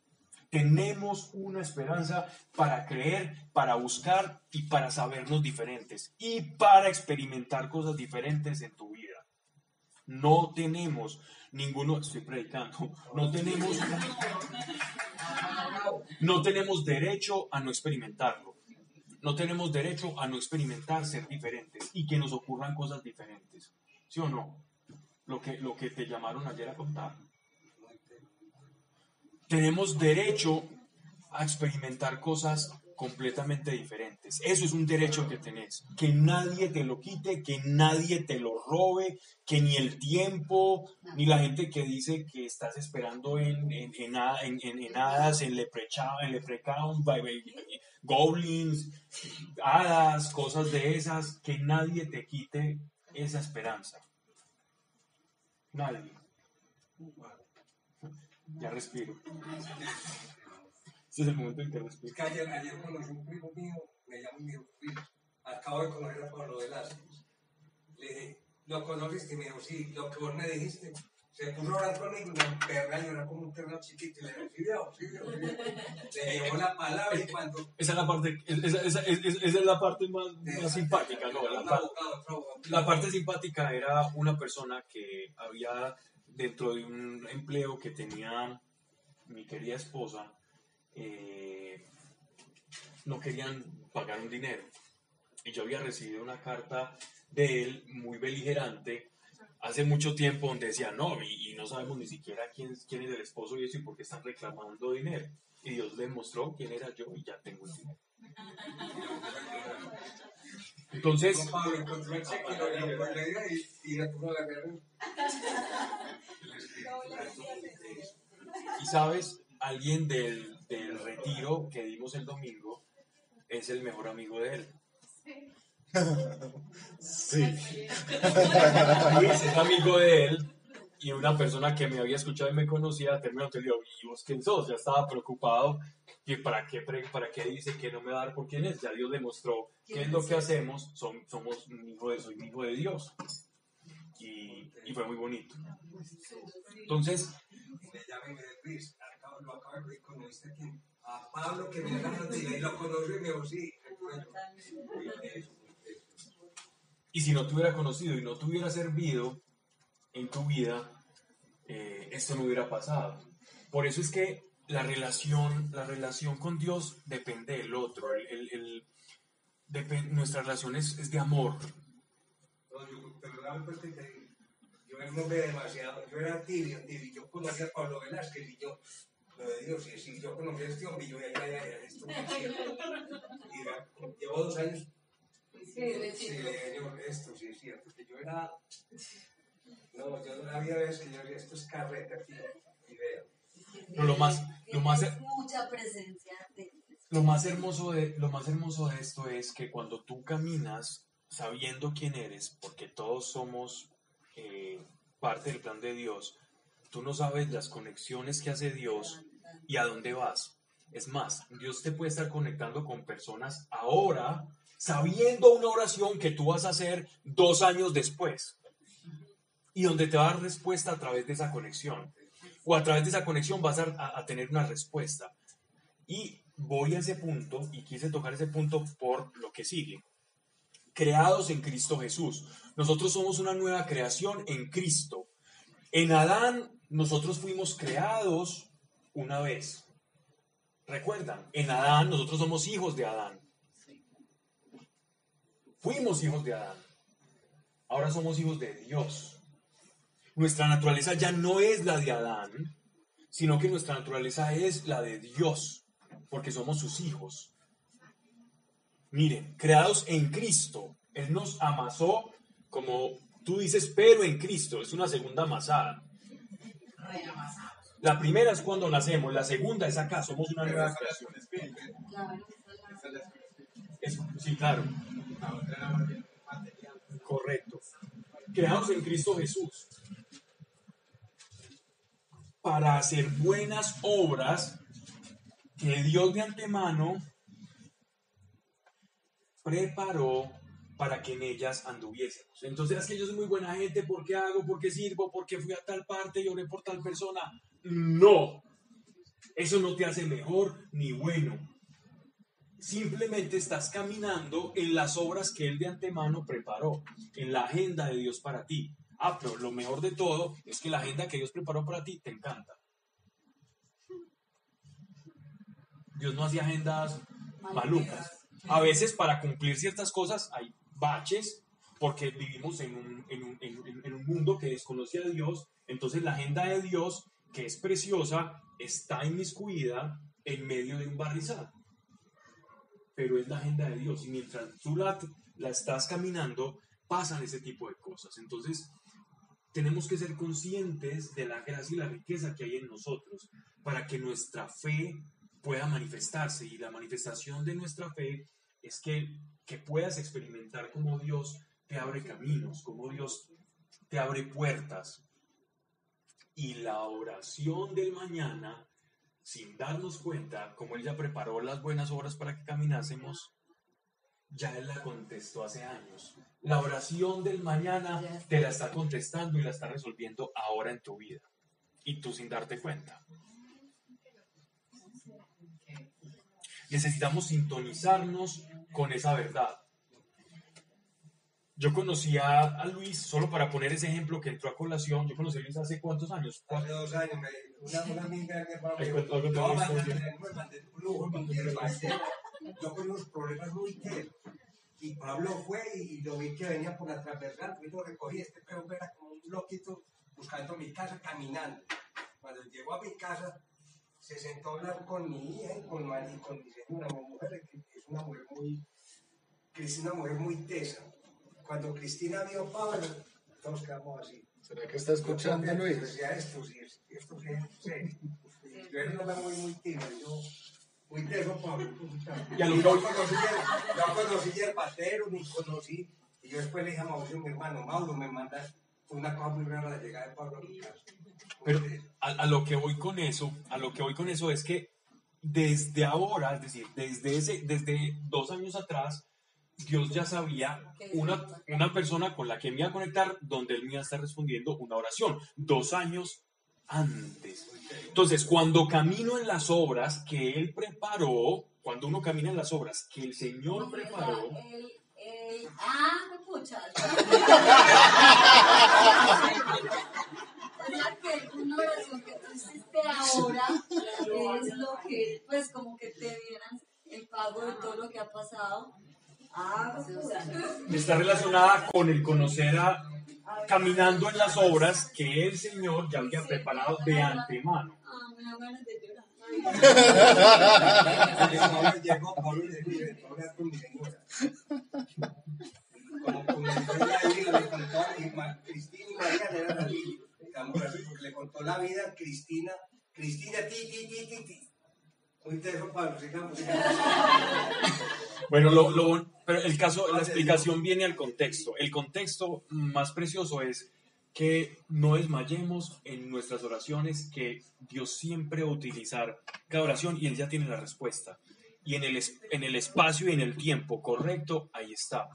Tenemos una esperanza para creer, para buscar y para sabernos diferentes y para experimentar cosas diferentes en tu vida. No tenemos ninguno, estoy predicando, no tenemos, no tenemos derecho a no experimentarlo. No tenemos derecho a no experimentar ser diferentes y que nos ocurran cosas diferentes. ¿Sí o no? Lo que, lo que te llamaron ayer a contar. Tenemos derecho a experimentar cosas completamente diferentes. Eso es un derecho que tenés. Que nadie te lo quite, que nadie te lo robe, que ni el tiempo, ni la gente que dice que estás esperando en, en, en, en, en- hadas, en leprechaun, en goblins, hadas, cosas de esas, que nadie te quite esa esperanza. Nadie. Ya respiro. Este es el momento en que Es respiro. que ayer, ayer conocí un primo mío, me llama dijo, "Primo, acabo de conocer a Pablo Velázquez. Le dije, ¿lo conociste? Y me dijo, sí, lo que vos me dijiste. Se puso a orar conmigo y me emperré a llorar como un terno chiquito y le dije, sí, veo, sí, veo, sí, veo". Le llevó la palabra y cuando... Esa es la parte, esa, esa- esa- esa es la parte más, más simpática, ¿no? La, Un pa- abogado, otro abogado. la parte simpática era una persona que había dentro de un empleo que tenía mi querida esposa, eh, no querían pagar un dinero. Y yo había recibido una carta de él muy beligerante hace mucho tiempo donde decía, no, y, y no sabemos ni siquiera quién, quién es el esposo y eso y por qué están reclamando dinero. Y Dios le mostró quién era yo y ya tengo el dinero. Entonces, y sabes, alguien del, retiro que dimos el domingo es el mejor amigo de él. Sí. Luis es amigo de él y una persona que me había escuchado y me conocía, terminó te digo, ¿y vos quién sos? Ya estaba preocupado. ¿Y para qué, para qué dice que no me va a dar por quién es? Ya Dios demostró qué es lo que hacemos. Son, somos un hijo de, soy un hijo de Dios. Y, y fue muy bonito. Entonces, me llama y me dice, Luis, acabo, lo acabo de ver, ¿conociste a Pablo que me llama y lo conocí y me dijo, sí. Y si no te hubiera conocido y no te hubiera servido en tu vida, eh, esto no hubiera pasado. Por eso es que la relación, la relación con Dios depende del otro. El, el- el- depen- nuestra relación es, es de amor. No, yo, digo, yo era un hombre demasiado, yo era tibio, tibio, yo conocía a Pablo Velázquez y yo, lo de Dios, y si yo conocía a este hombre, yo ya, ya, ya, ya, esto. Y era- llevo dos años, sí, señor, esto sí es cierto, que yo era, no, yo no había veces que yo decía, esto es carreta aquí, y vea. No, lo más- lo más- mucha presencia de Lo más hermoso de, lo más hermoso de esto es que cuando tú caminas sabiendo quién eres, porque todos somos eh, parte del plan de Dios, tú no sabes las conexiones que hace Dios y a dónde vas. Es más, Dios te puede estar conectando con personas ahora, sabiendo una oración que tú vas a hacer dos años después. Y donde te va a dar respuesta a través de esa conexión. O a través de esa conexión vas a, a- tener una respuesta. Y voy a ese punto, y quise tocar ese punto por lo que sigue. Creados en Cristo Jesús. Nosotros somos una nueva creación en Cristo. En Adán, nosotros fuimos creados una vez. ¿Recuerdan? En Adán, nosotros somos hijos de Adán. Fuimos hijos de Adán. Ahora somos hijos de Dios. Nuestra naturaleza ya no es la de Adán, sino que nuestra naturaleza es la de Dios, porque somos sus hijos. Miren, creados en Cristo, Él nos amasó, como tú dices, pero en Cristo, es una segunda amasada. La primera es cuando nacemos, la segunda es acá, somos una nueva creación. es sí, claro, correcto. Creados en Cristo Jesús para hacer buenas obras que Dios de antemano preparó para que en ellas anduviésemos. Entonces es que yo soy muy buena gente, ¿por qué hago? ¿Por qué sirvo? ¿Por qué fui a tal parte y oré por tal persona? No, eso no te hace mejor ni bueno. Simplemente estás caminando en las obras que Él de antemano preparó, en la agenda de Dios para ti. Ah, pero lo mejor de todo es que la agenda que Dios preparó para ti te encanta. Dios no hacía agendas malucas. A veces para cumplir ciertas cosas hay baches porque vivimos en un, mundo que desconoce a Dios. Entonces la agenda de Dios, que es preciosa, está inmiscuida en medio de un barrizal. pero es la agenda de Dios. Y mientras tú la, la estás caminando, pasan ese tipo de cosas. Entonces, tenemos que ser conscientes de la gracia y la riqueza que hay en nosotros para que nuestra fe pueda manifestarse. Y la manifestación de nuestra fe es que, que puedas experimentar cómo Dios te abre caminos, cómo Dios te abre puertas. Y la oración del mañana, sin darnos cuenta, como Él ya preparó las buenas obras para que caminásemos, ya Él la contestó hace años. La oración del mañana te la está contestando y la está resolviendo ahora en tu vida. Y tú sin darte cuenta. Necesitamos sintonizarnos con esa verdad. Yo conocí a, a Luis, solo para poner ese ejemplo que entró a colación, yo conocí a Luis hace cuántos años? Hace dos años, una, una amiga porque el pastel, yo con unos problemas muy tesos. Y Pablo fue y lo vi que venía por la transversal, y lo recogí, este peón era como un loquito buscando mi casa, caminando. Cuando llegó a mi casa, se sentó a hablar con mi hija y con, Mari- con mi señora, mi mujer, que es una mujer muy, que es una mujer muy tesa. Cuando Cristina vio a Pablo, todos quedamos así. ¿Será que está escuchando Luis? Decía esto, sí, es- esto sí es serio. Yo era un hombre muy, muy tímido, yo, muy teso, Pablo. Y a lo Y que no conocí, no conocí el patero, ni conocí. Y yo después le dije a Mauricio, mi hermano, Mauro, me mandas una cosa muy rara la llegada de Pablo a mi casa. Pero a, a lo que voy con eso, a lo que voy con eso es que desde ahora, es decir, desde ese, desde dos años atrás, Dios ya sabía una, una persona con la que me iba a conectar donde él me iba a estar respondiendo una oración. Dos años antes. Entonces, cuando camino en las obras que él preparó, cuando uno camina en las obras que el Señor preparó, El, el, ah, pucha. O sea que una oración que tú hiciste ahora es lo que, pues como que te dieran el pago de todo lo que ha pasado. Está relacionada con el conocer a, caminando en las obras que el Señor ya había preparado de antemano. Ah, me da ganas de llorar. Pablo llegó, Pablo le dijo, "Ven, habla con mi señora. Como como le contó la vida, le contó a mi ma- Cristina y María le eran así, estamos así, porque le contó la vida a Cristina, Cristina, ti, ti, ti, ti, ti. Muy teso, Pablo, sigamos, sigamos. Bueno, lo, lo- pero el caso, la explicación viene al contexto. El contexto más precioso es que no desmayemos en nuestras oraciones, que Dios siempre va a utilizar cada oración y Él ya tiene la respuesta. Y en el, en el espacio y en el tiempo correcto, ahí está.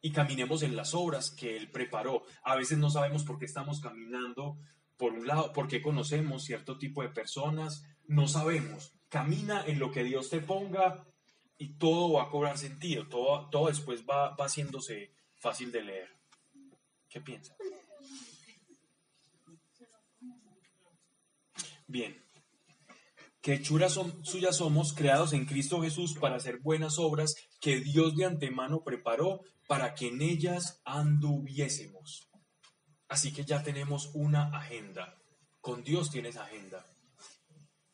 Y caminemos en las obras que Él preparó. A veces no sabemos por qué estamos caminando por un lado, por qué conocemos cierto tipo de personas, no sabemos. Camina en lo que Dios te ponga y todo va a cobrar sentido, todo, todo después va, va haciéndose fácil de leer. ¿Qué piensas? Bien. Que hechuras son, suyas somos, creados en Cristo Jesús para hacer buenas obras que Dios de antemano preparó para que en ellas anduviésemos. Así que ya tenemos una agenda. Con Dios tienes agenda.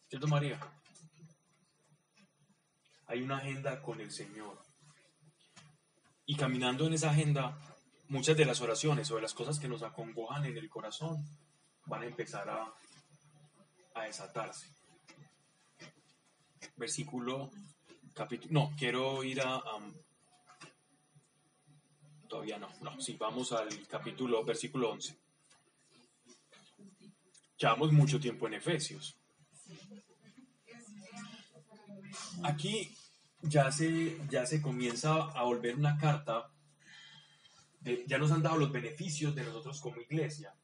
¿Cierto, María? Hay una agenda con el Señor. Y caminando en esa agenda, muchas de las oraciones o de las cosas que nos acongojan en el corazón van a empezar a, a desatarse. Versículo, capítulo, no, quiero ir a, a- todavía no, no, sí, vamos al capítulo, versículo 11. Llevamos mucho tiempo en Efesios. Aquí ya se, ya se comienza a volver una carta, ya nos han dado los beneficios de nosotros como iglesia,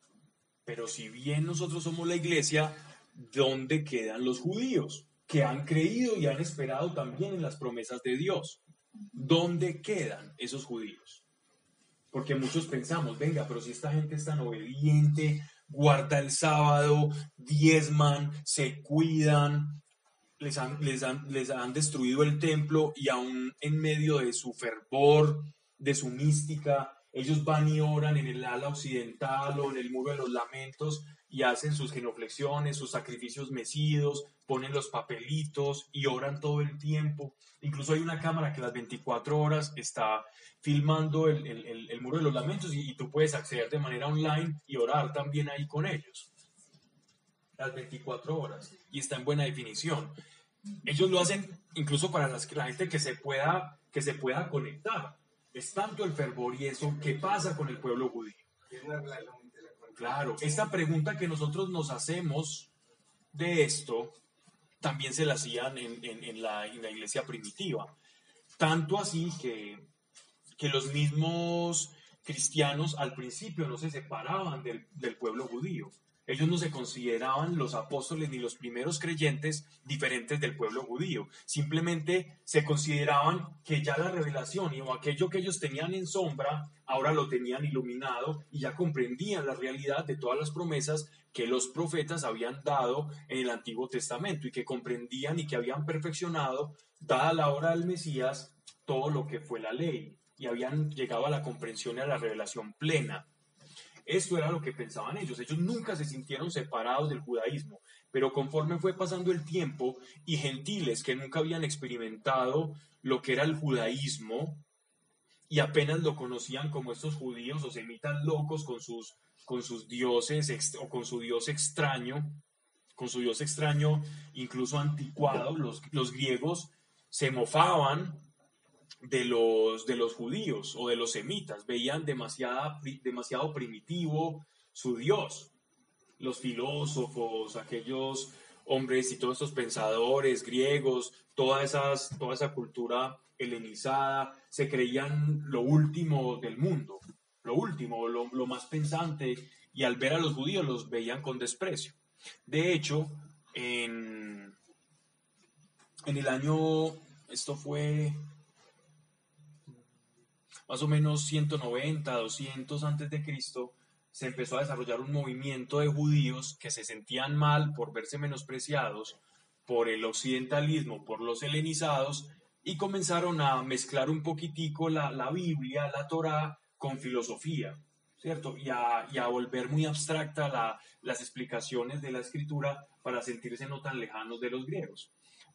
pero si bien nosotros somos la iglesia, ¿dónde quedan los judíos? Que han creído y han esperado también en las promesas de Dios. ¿Dónde quedan esos judíos? Porque muchos pensamos, venga, pero si esta gente es tan obediente, guarda el sábado, diezman, se cuidan, les han, les han, les han destruido el templo y aún en medio de su fervor, de su mística, ellos van y oran en el ala occidental o en el muro de los lamentos y hacen sus genuflexiones, sus sacrificios mecidos, ponen los papelitos y oran todo el tiempo. Incluso hay una cámara que las 24 horas está filmando el, el- el- muro de los lamentos y tú puedes acceder de manera online y orar también ahí con ellos. Las 24 horas. Y está en buena definición. Ellos lo hacen incluso para las- la gente que se pueda, que se pueda conectar. Es tanto el fervor y eso que pasa con el pueblo judío. Claro, esta pregunta que nosotros nos hacemos de esto también se la hacían en, en- en la, en la iglesia primitiva. Tanto así que, que los mismos cristianos al principio no se separaban del, del pueblo judío. Ellos no se consideraban los apóstoles ni los primeros creyentes diferentes del pueblo judío. Simplemente se consideraban que ya la revelación y o aquello que ellos tenían en sombra, ahora lo tenían iluminado y ya comprendían la realidad de todas las promesas que los profetas habían dado en el Antiguo Testamento y que comprendían y que habían perfeccionado, dada la hora del Mesías, todo lo que fue la ley y habían llegado a la comprensión y a la revelación plena. Esto era lo que pensaban ellos. Ellos nunca se sintieron separados del judaísmo, pero conforme fue pasando el tiempo y gentiles que nunca habían experimentado lo que era el judaísmo y apenas lo conocían como estos judíos o semitas locos con sus, con sus dioses o con su dios extraño, con su dios extraño incluso anticuado, los, los griegos se mofaban de los, de los judíos o de los semitas, veían demasiado primitivo su Dios. Los filósofos, aquellos hombres y todos estos pensadores griegos, toda, toda esa cultura helenizada, se creían lo último del mundo, lo último, lo, lo más pensante, y al ver a los judíos los veían con desprecio. De hecho, en, en el año, esto fue más o menos 190, 200 antes de Cristo, se empezó a desarrollar un movimiento de judíos que se sentían mal por verse menospreciados por el occidentalismo, por los helenizados, y comenzaron a mezclar un poquitico la, la Biblia, la Torá, con filosofía, ¿cierto? Y a, y a volver muy abstracta la- las explicaciones de la escritura para sentirse no tan lejanos de los griegos.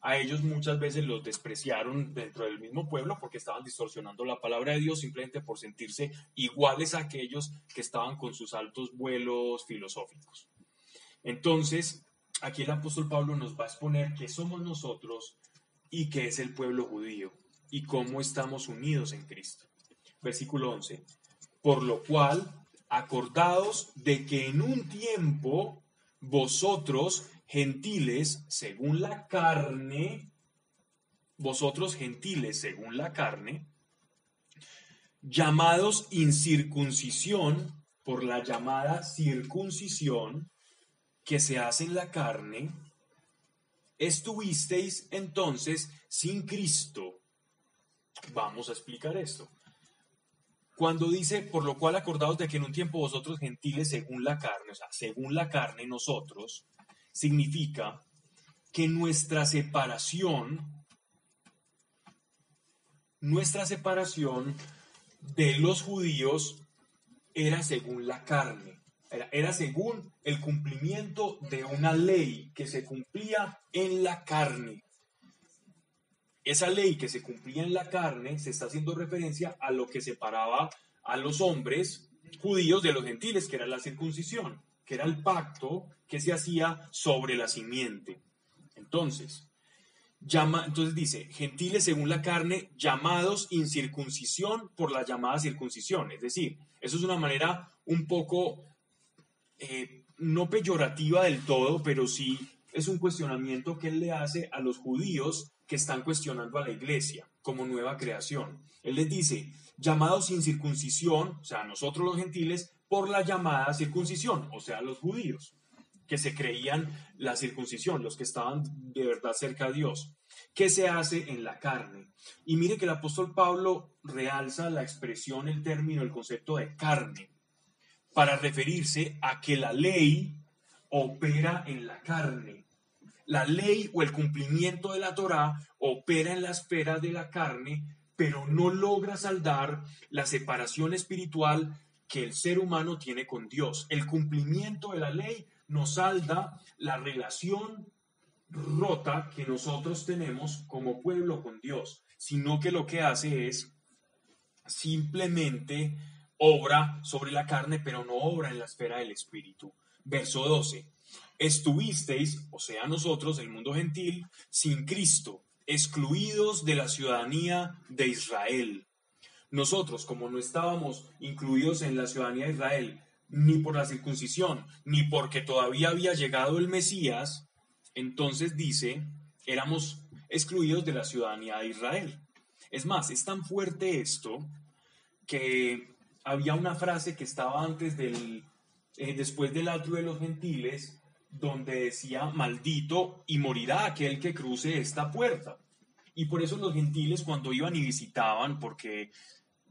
A ellos muchas veces los despreciaron dentro del mismo pueblo porque estaban distorsionando la palabra de Dios simplemente por sentirse iguales a aquellos que estaban con sus altos vuelos filosóficos. Entonces, aquí el apóstol Pablo nos va a exponer qué somos nosotros y qué es el pueblo judío y cómo estamos unidos en Cristo. Versículo 11. Por lo cual, acordaos de que en un tiempo vosotros, gentiles, según la carne, vosotros gentiles, según la carne, llamados incircuncisión por la llamada circuncisión que se hace en la carne, estuvisteis entonces sin Cristo. Vamos a explicar esto. Cuando dice, por lo cual acordaos de que en un tiempo vosotros gentiles según la carne, o sea, según la carne nosotros, significa que nuestra separación, nuestra separación de los judíos era según la carne, era, según el cumplimiento de una ley que se cumplía en la carne. Esa ley que se cumplía en la carne se está haciendo referencia a lo que separaba a los hombres judíos de los gentiles, que era la circuncisión, que era el pacto que se hacía sobre la simiente. Entonces, llama, entonces dice, gentiles según la carne, llamados incircuncisión por la llamada circuncisión. Es decir, eso es una manera un poco, eh, no peyorativa del todo, pero sí es un cuestionamiento que él le hace a los judíos que están cuestionando a la iglesia como nueva creación. Él les dice, llamados sin circuncisión, o sea, nosotros los gentiles, por la llamada circuncisión, o sea, los judíos, que se creían la circuncisión, los que estaban de verdad cerca de Dios. ¿Qué se hace en la carne? Y mire que el apóstol Pablo realza la expresión, el término, el concepto de carne, para referirse a que la ley opera en la carne. La ley o el cumplimiento de la Torá opera en la esfera de la carne, pero no logra saldar la separación espiritual que el ser humano tiene con Dios. El cumplimiento de la ley nos salda la relación rota que nosotros tenemos como pueblo con Dios, sino que lo que hace es simplemente obra sobre la carne, pero no obra en la esfera del espíritu. Verso 12. Estuvisteis, o sea, nosotros, el mundo gentil, sin Cristo, excluidos de la ciudadanía de Israel. Nosotros, como no estábamos incluidos en la ciudadanía de Israel, ni por la circuncisión, ni porque todavía había llegado el Mesías, entonces dice, éramos excluidos de la ciudadanía de Israel. Es más, es tan fuerte esto que había una frase que estaba antes del, eh, después del atrio de los gentiles, donde decía, maldito y morirá aquel que cruce esta puerta. Y por eso los gentiles cuando iban y visitaban, porque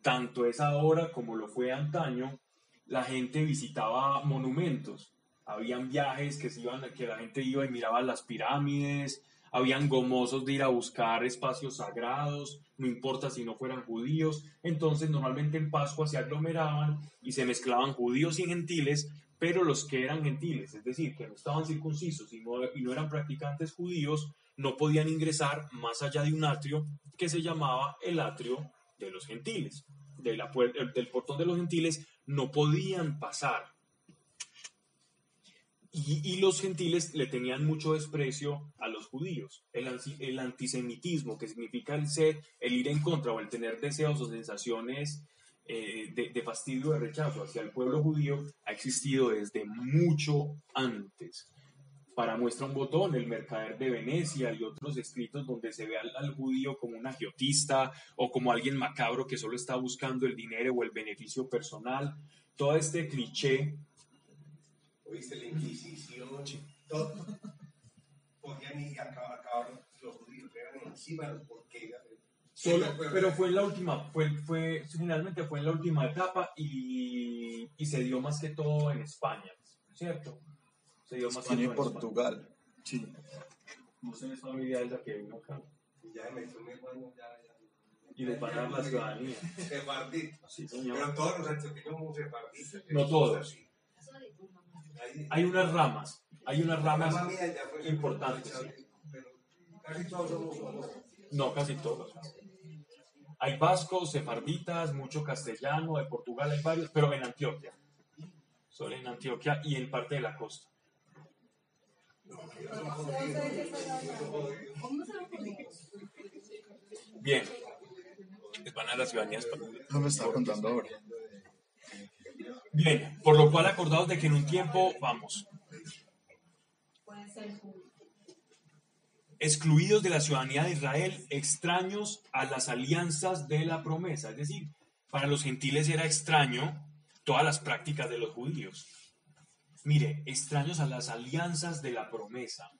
tanto es ahora como lo fue antaño, la gente visitaba monumentos. Habían viajes que, se iban, que la gente iba y miraba las pirámides, habían gomosos de ir a buscar espacios sagrados, no importa si no fueran judíos. Entonces, normalmente en Pascua se aglomeraban y se mezclaban judíos y gentiles, pero los que eran gentiles, es decir, que no estaban circuncisos y no, y no eran practicantes judíos, no podían ingresar más allá de un atrio que se llamaba el atrio de los gentiles. Puer- del portón de los gentiles no podían pasar. Y, los gentiles le tenían mucho desprecio a los judíos. El antisemitismo, que significa el ser, el ir en contra o el tener deseos o sensaciones eh, de, de fastidio, de rechazo hacia el pueblo judío, ha existido desde mucho antes. Para muestra un botón, el mercader de Venecia y otros escritos donde se ve al, al judío como un agiotista o como alguien macabro que solo está buscando el dinero o el beneficio personal. Todo este cliché ¿Oíste la Inquisición? Todo. Podían ir a acabar, acabaron los judíos, eran encima los Solo, pero fue en la última, fue, fue, generalmente fue en la última etapa y, y se dio más que todo en España, ¿cierto? Se dio más España y Portugal. Sí. Sé esa familia es la que vino acá. Ya me metió mi hermano, ya, ya. Y les van a dar la ciudadanía. Sefardita. Sí, señor. Pero todos los antioqueños somos sefarditas. No todos. Sí. Hay unas ramas, hay unas ramas, importantes, Pero casi todos somos- no casi todos. Hay vascos, sefarditas, mucho castellano, de Portugal hay varios, pero en Antioquia. Solo en Antioquia y en parte de la costa. ¿Cómo se lo ponemos? Bien. Van a dar la ciudadanía española. No me estaba contando ahora. Bien, por lo cual acordados de que en un tiempo, vamos, excluidos de la ciudadanía de Israel, extraños a las alianzas de la promesa. Es decir, para los gentiles era extraño todas las prácticas de los judíos. Mire, extraños a las alianzas de la promesa,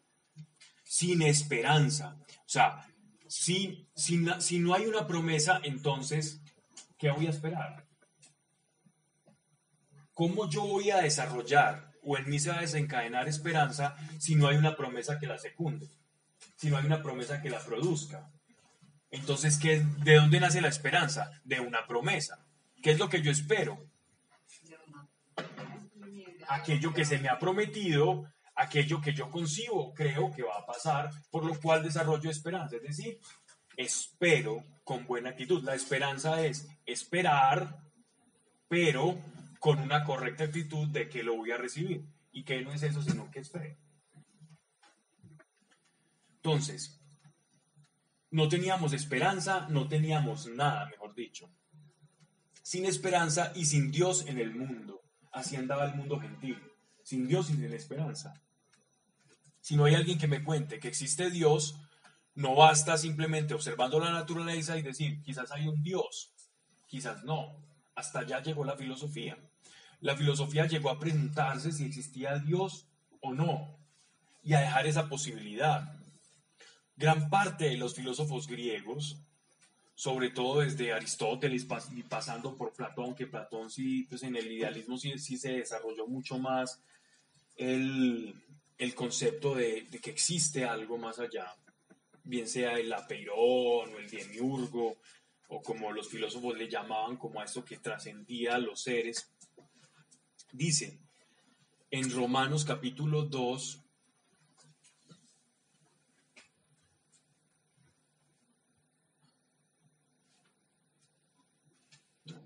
sin esperanza. O sea, si, si, si no hay una promesa, entonces, ¿qué voy a esperar? ¿Cómo yo voy a desarrollar o en mí se va a desencadenar esperanza si no hay una promesa que la secunde? Si no hay una promesa que la produzca. Entonces, ¿qué, ¿de dónde nace la esperanza? De una promesa. ¿Qué es lo que yo espero? Aquello que se me ha prometido, aquello que yo concibo, creo que va a pasar, por lo cual desarrollo esperanza. Es decir, espero con buena actitud. La esperanza es esperar, pero con una correcta actitud de que lo voy a recibir. Y que no es eso, sino que es fe. Entonces, no teníamos esperanza, no teníamos nada, mejor dicho. Sin esperanza y sin Dios en el mundo. Así andaba el mundo gentil. Sin Dios y sin esperanza. Si no hay alguien que me cuente que existe Dios, no basta simplemente observando la naturaleza y decir, quizás hay un Dios, quizás no. Hasta allá llegó la filosofía. La filosofía llegó a preguntarse si existía Dios o no y a dejar esa posibilidad. Gran parte de los filósofos griegos, sobre todo desde Aristóteles y pasando por Platón, que Platón sí, pues en el idealismo sí, sí se desarrolló mucho más el, el concepto de, que existe algo más allá, bien sea el apeirón o el demiurgo, o como los filósofos le llamaban como a esto que trascendía a los seres. Dice, en Romanos capítulo 2.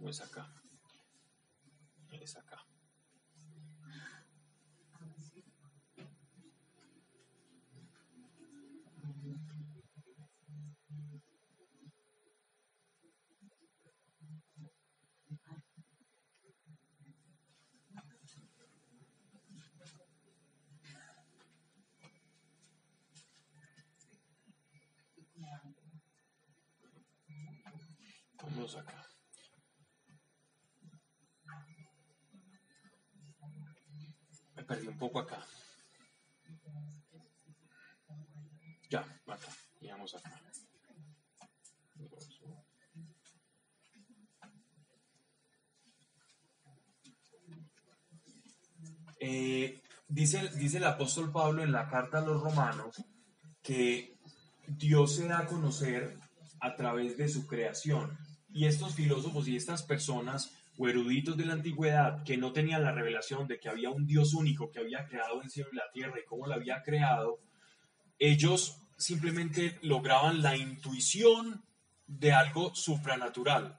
Es acá. Es acá. Vamos acá. Perdí un poco acá. Ya, acá. Llegamos acá. Eh, dice, dice el apóstol Pablo en la carta a los romanos que Dios se da a conocer a través de su creación. Y estos filósofos y estas personas o eruditos de la antigüedad que no tenían la revelación de que había un Dios único que había creado el cielo y la tierra y cómo la había creado, ellos simplemente lograban la intuición de algo supranatural.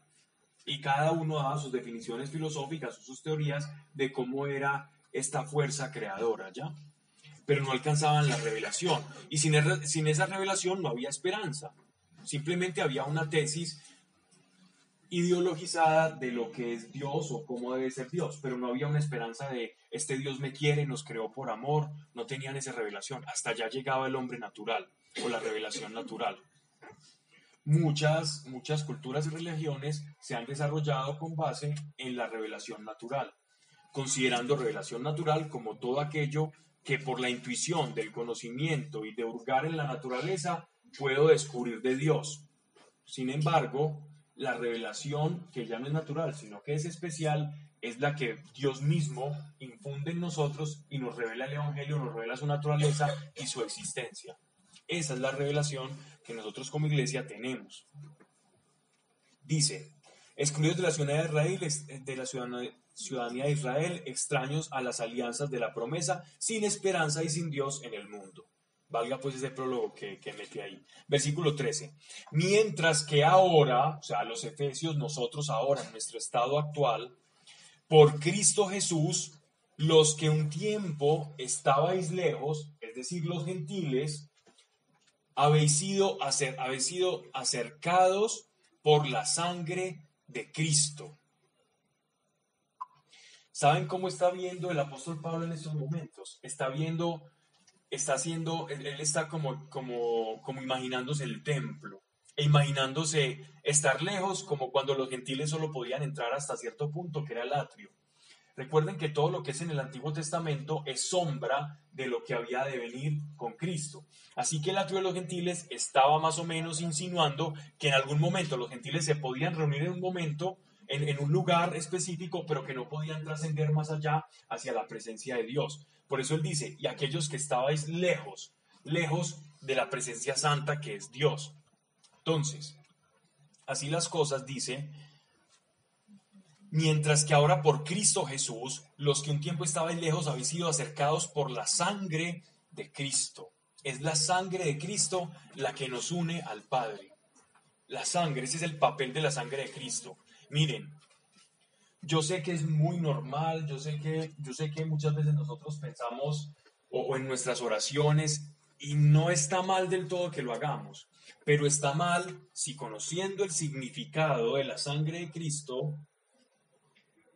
Y cada uno daba sus definiciones filosóficas o sus teorías de cómo era esta fuerza creadora, ¿ya? Pero no alcanzaban la revelación. Y sin, er- sin esa revelación no había esperanza. Simplemente había una tesis ideologizada de lo que es Dios o cómo debe ser Dios, pero no había una esperanza de este Dios me quiere, nos creó por amor, no tenían esa revelación. Hasta allá llegaba el hombre natural o la revelación natural. Muchas, muchas culturas y religiones se han desarrollado con base en la revelación natural, considerando revelación natural como todo aquello que por la intuición del conocimiento y de hurgar en la naturaleza puedo descubrir de Dios. Sin embargo, la revelación, que ya no es natural, sino que es especial, es la que Dios mismo infunde en nosotros y nos revela el Evangelio, nos revela su naturaleza y su existencia. Esa es la revelación que nosotros como iglesia tenemos. Dice, excluidos de la ciudadanía de Israel, de la ciudadanía de Israel, extraños a las alianzas de la promesa, sin esperanza y sin Dios en el mundo. Valga pues ese prólogo que, que metí ahí. Versículo 13. Mientras que ahora, o sea, los efesios, nosotros ahora, en nuestro estado actual, por Cristo Jesús, los que un tiempo estabais lejos, es decir, los gentiles, habéis sido, acer- habéis sido acercados por la sangre de Cristo. ¿Saben cómo está viendo el apóstol Pablo en estos momentos? Está viendo, está haciendo, él, está como, como, como imaginándose el templo e imaginándose estar lejos como cuando los gentiles solo podían entrar hasta cierto punto, que era el atrio. Recuerden que todo lo que es en el Antiguo Testamento es sombra de lo que había de venir con Cristo. Así que el atrio de los gentiles estaba más o menos insinuando que en algún momento los gentiles se podían reunir en un momento, en, en un lugar específico, pero que no podían trascender más allá hacia la presencia de Dios. Por eso él dice, y aquellos que estabais lejos, lejos de la presencia santa que es Dios. Entonces, así las cosas, dice, Mientras que ahora por Cristo Jesús, los que un tiempo estaban lejos habéis sido acercados por la sangre de Cristo. Es la sangre de Cristo la que nos une al Padre. La sangre, ese es el papel de la sangre de Cristo. Miren, yo sé que es muy normal, yo sé que, yo sé que muchas veces nosotros pensamos o, en nuestras oraciones y no está mal del todo que lo hagamos, pero está mal si conociendo el significado de la sangre de Cristo,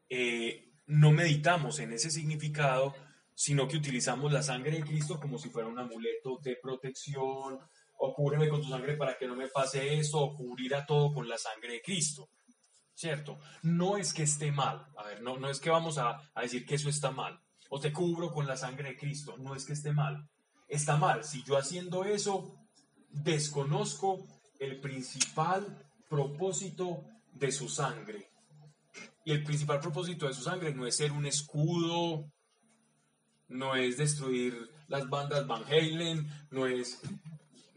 eh, no meditamos en ese significado, sino que utilizamos la sangre de Cristo como si fuera un amuleto de protección, o cúbreme con tu sangre para que no me pase eso, o cubrir a todo con la sangre de Cristo. ¿Cierto? No es que esté mal, a ver, no, no es que vamos a, a decir que eso está mal, o te cubro con la sangre de Cristo, no es que esté mal. Está mal, si yo haciendo eso desconozco el principal propósito de su sangre. Y el principal propósito de su sangre no es ser un escudo, no es destruir las bandas Van Halen, no es,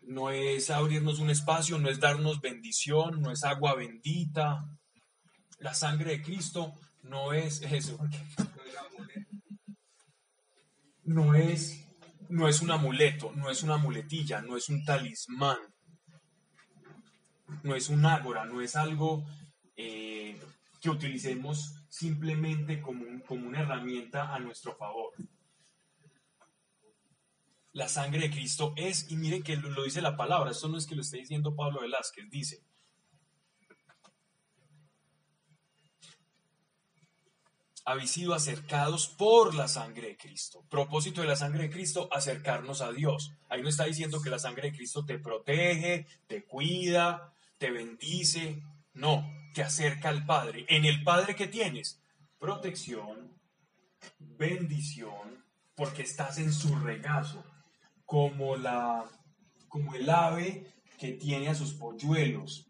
no es abrirnos un espacio, no es darnos bendición, no es agua bendita. La sangre de Cristo no es eso. No es no es, no es un amuleto, no es una muletilla, no es un talismán, no es un ágora, no es algo eh, que utilicemos simplemente como, un- como una herramienta a nuestro favor. La sangre de Cristo es, y miren que lo, lo dice la palabra, esto no es que lo esté diciendo Pablo Velázquez, dice, habéis sido acercados por la sangre de Cristo. Propósito de la sangre de Cristo, acercarnos a Dios. Ahí no está diciendo que la sangre de Cristo te protege, te cuida, te bendice. No, te acerca al Padre. En el Padre que tienes, protección, bendición, porque estás en su regazo, como la como el ave que tiene a sus polluelos.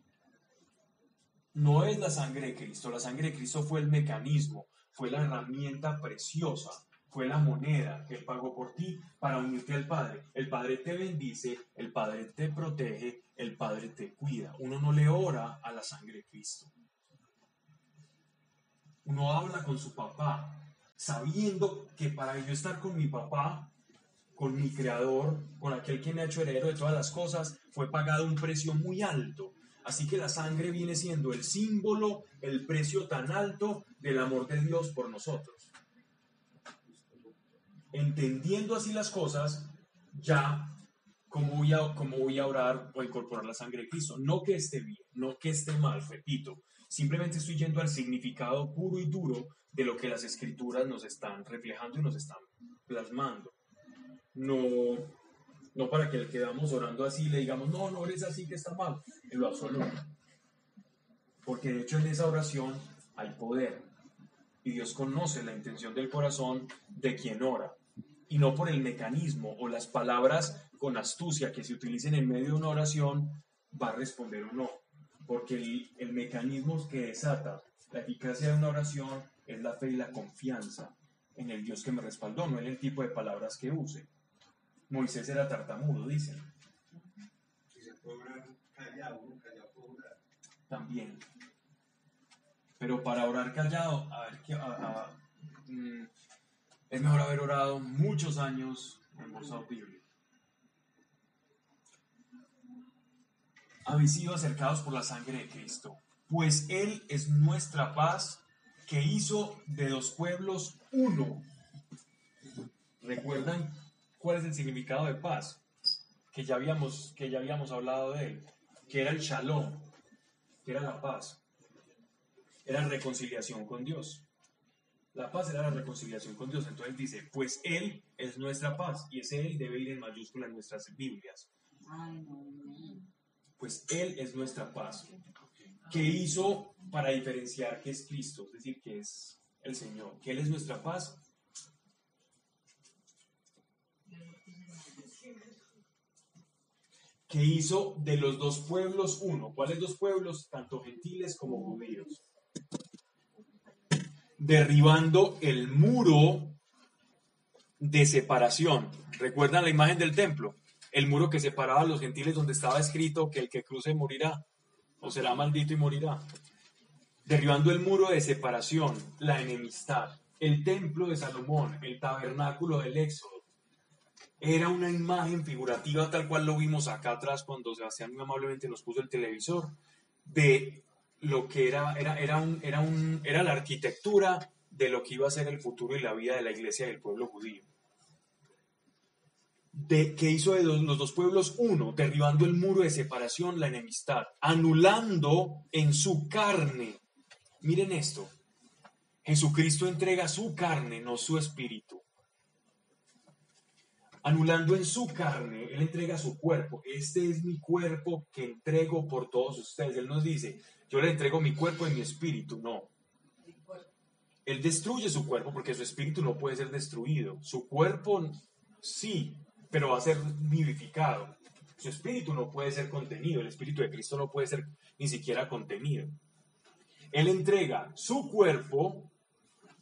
No es la sangre de Cristo, la sangre de Cristo fue el mecanismo, fue la herramienta preciosa, fue la moneda que Él pagó por ti para unirte al Padre. El Padre te bendice, el Padre te protege, el Padre te cuida. Uno no le ora a la sangre de Cristo. Uno habla con su papá, sabiendo que para yo estar con mi papá, con mi creador, con aquel que me ha hecho heredero de todas las cosas, fue pagado un precio muy alto. Así que la sangre viene siendo el símbolo, el precio tan alto del amor de Dios por nosotros. Entendiendo así las cosas, ya cómo voy a, cómo voy a orar o incorporar la sangre de Cristo. No que esté bien, no que esté mal, repito. Simplemente estoy yendo al significado puro y duro de lo que las escrituras nos están reflejando y nos están plasmando. No, no para que le quedamos orando así y le digamos, no, no eres así que está mal, en lo absoluto. Porque de hecho en esa oración hay poder. Y Dios conoce la intención del corazón de quien ora. Y no por el mecanismo o las palabras con astucia que se utilicen en medio de una oración va a responder o no. Porque el, el mecanismo que desata la eficacia de una oración es la fe y la confianza en el Dios que me respaldó, no en el tipo de palabras que use. Moisés era tartamudo, dicen. Si se puede orar callado, uno callado puede orar. también. Pero para orar callado, a ver, qué- a- a- mm, es mejor haber orado muchos años en audible. Habéis sido acercados por la sangre de Cristo, pues Él es nuestra paz que hizo de los pueblos uno. ¿Recuerdan cuál es el significado de paz? Que ya habíamos, que ya habíamos hablado de él, que era el shalom, que era la paz, era reconciliación con Dios. La paz era la reconciliación con Dios. Entonces dice, pues Él es nuestra paz, y ese Él debe ir en mayúscula en nuestras Biblias. Pues Él es nuestra paz. ¿Qué hizo para diferenciar que es Cristo? Es decir, que es el Señor. Que Él es nuestra paz. Que hizo de los dos pueblos uno. ¿Cuáles dos pueblos? Tanto gentiles como judíos. Derribando el muro de separación. ¿Recuerdan la imagen del templo? El muro que separaba a los gentiles donde estaba escrito que el que cruce morirá o será maldito y morirá. Derribando el muro de separación, la enemistad, el templo de Salomón, el tabernáculo del Éxodo. Era una imagen figurativa tal cual lo vimos acá atrás cuando Sebastián muy amablemente nos puso el televisor de lo que era, era, era, un, era, un, era la arquitectura de lo que iba a ser el futuro y la vida de la iglesia del pueblo judío. De, que hizo de los dos pueblos uno, derribando el muro de separación, la enemistad, anulando en su carne. Miren esto, Jesucristo entrega su carne, no su espíritu. Anulando en su carne, Él entrega su cuerpo. Este es mi cuerpo que entrego por todos ustedes. Él nos dice, yo le entrego mi cuerpo y mi espíritu. No, él destruye su cuerpo porque su espíritu no puede ser destruido. Su cuerpo sí, pero va a ser vivificado. Su espíritu no puede ser contenido. El espíritu de Cristo no puede ser ni siquiera contenido. Él entrega su cuerpo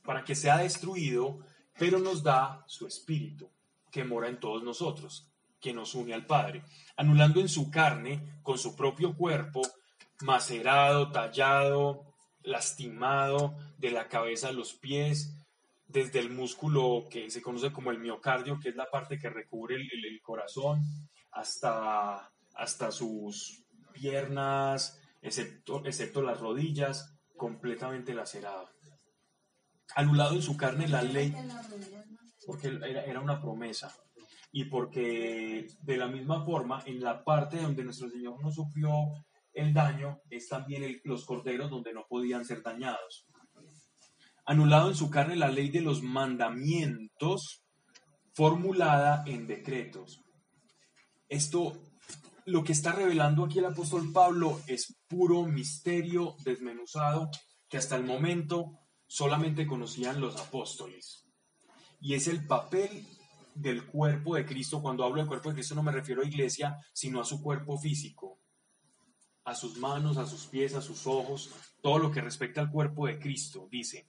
para que sea destruido, pero nos da su espíritu que mora en todos nosotros, que nos une al Padre, anulando en su carne, con su propio cuerpo, macerado, tallado, lastimado, de la cabeza a los pies, desde el músculo que se conoce como el miocardio, que es la parte que recubre el, corazón, hasta, hasta sus piernas, excepto, excepto las rodillas, completamente lacerado. Anulado en su carne la ley Porque era, era una promesa y porque de la misma forma en la parte donde nuestro Señor no sufrió el daño es también el- los corderos donde no podían ser dañados. Anulado en su carne la ley de los mandamientos formulada en decretos. Esto, lo que está revelando aquí el apóstol Pablo es puro misterio desmenuzado que hasta el momento solamente conocían los apóstoles y es el papel del cuerpo de Cristo. Cuando hablo del cuerpo de Cristo no me refiero a iglesia, sino a su cuerpo físico, a sus manos, a sus pies, a sus ojos, todo lo que respecta al cuerpo de Cristo. Dice,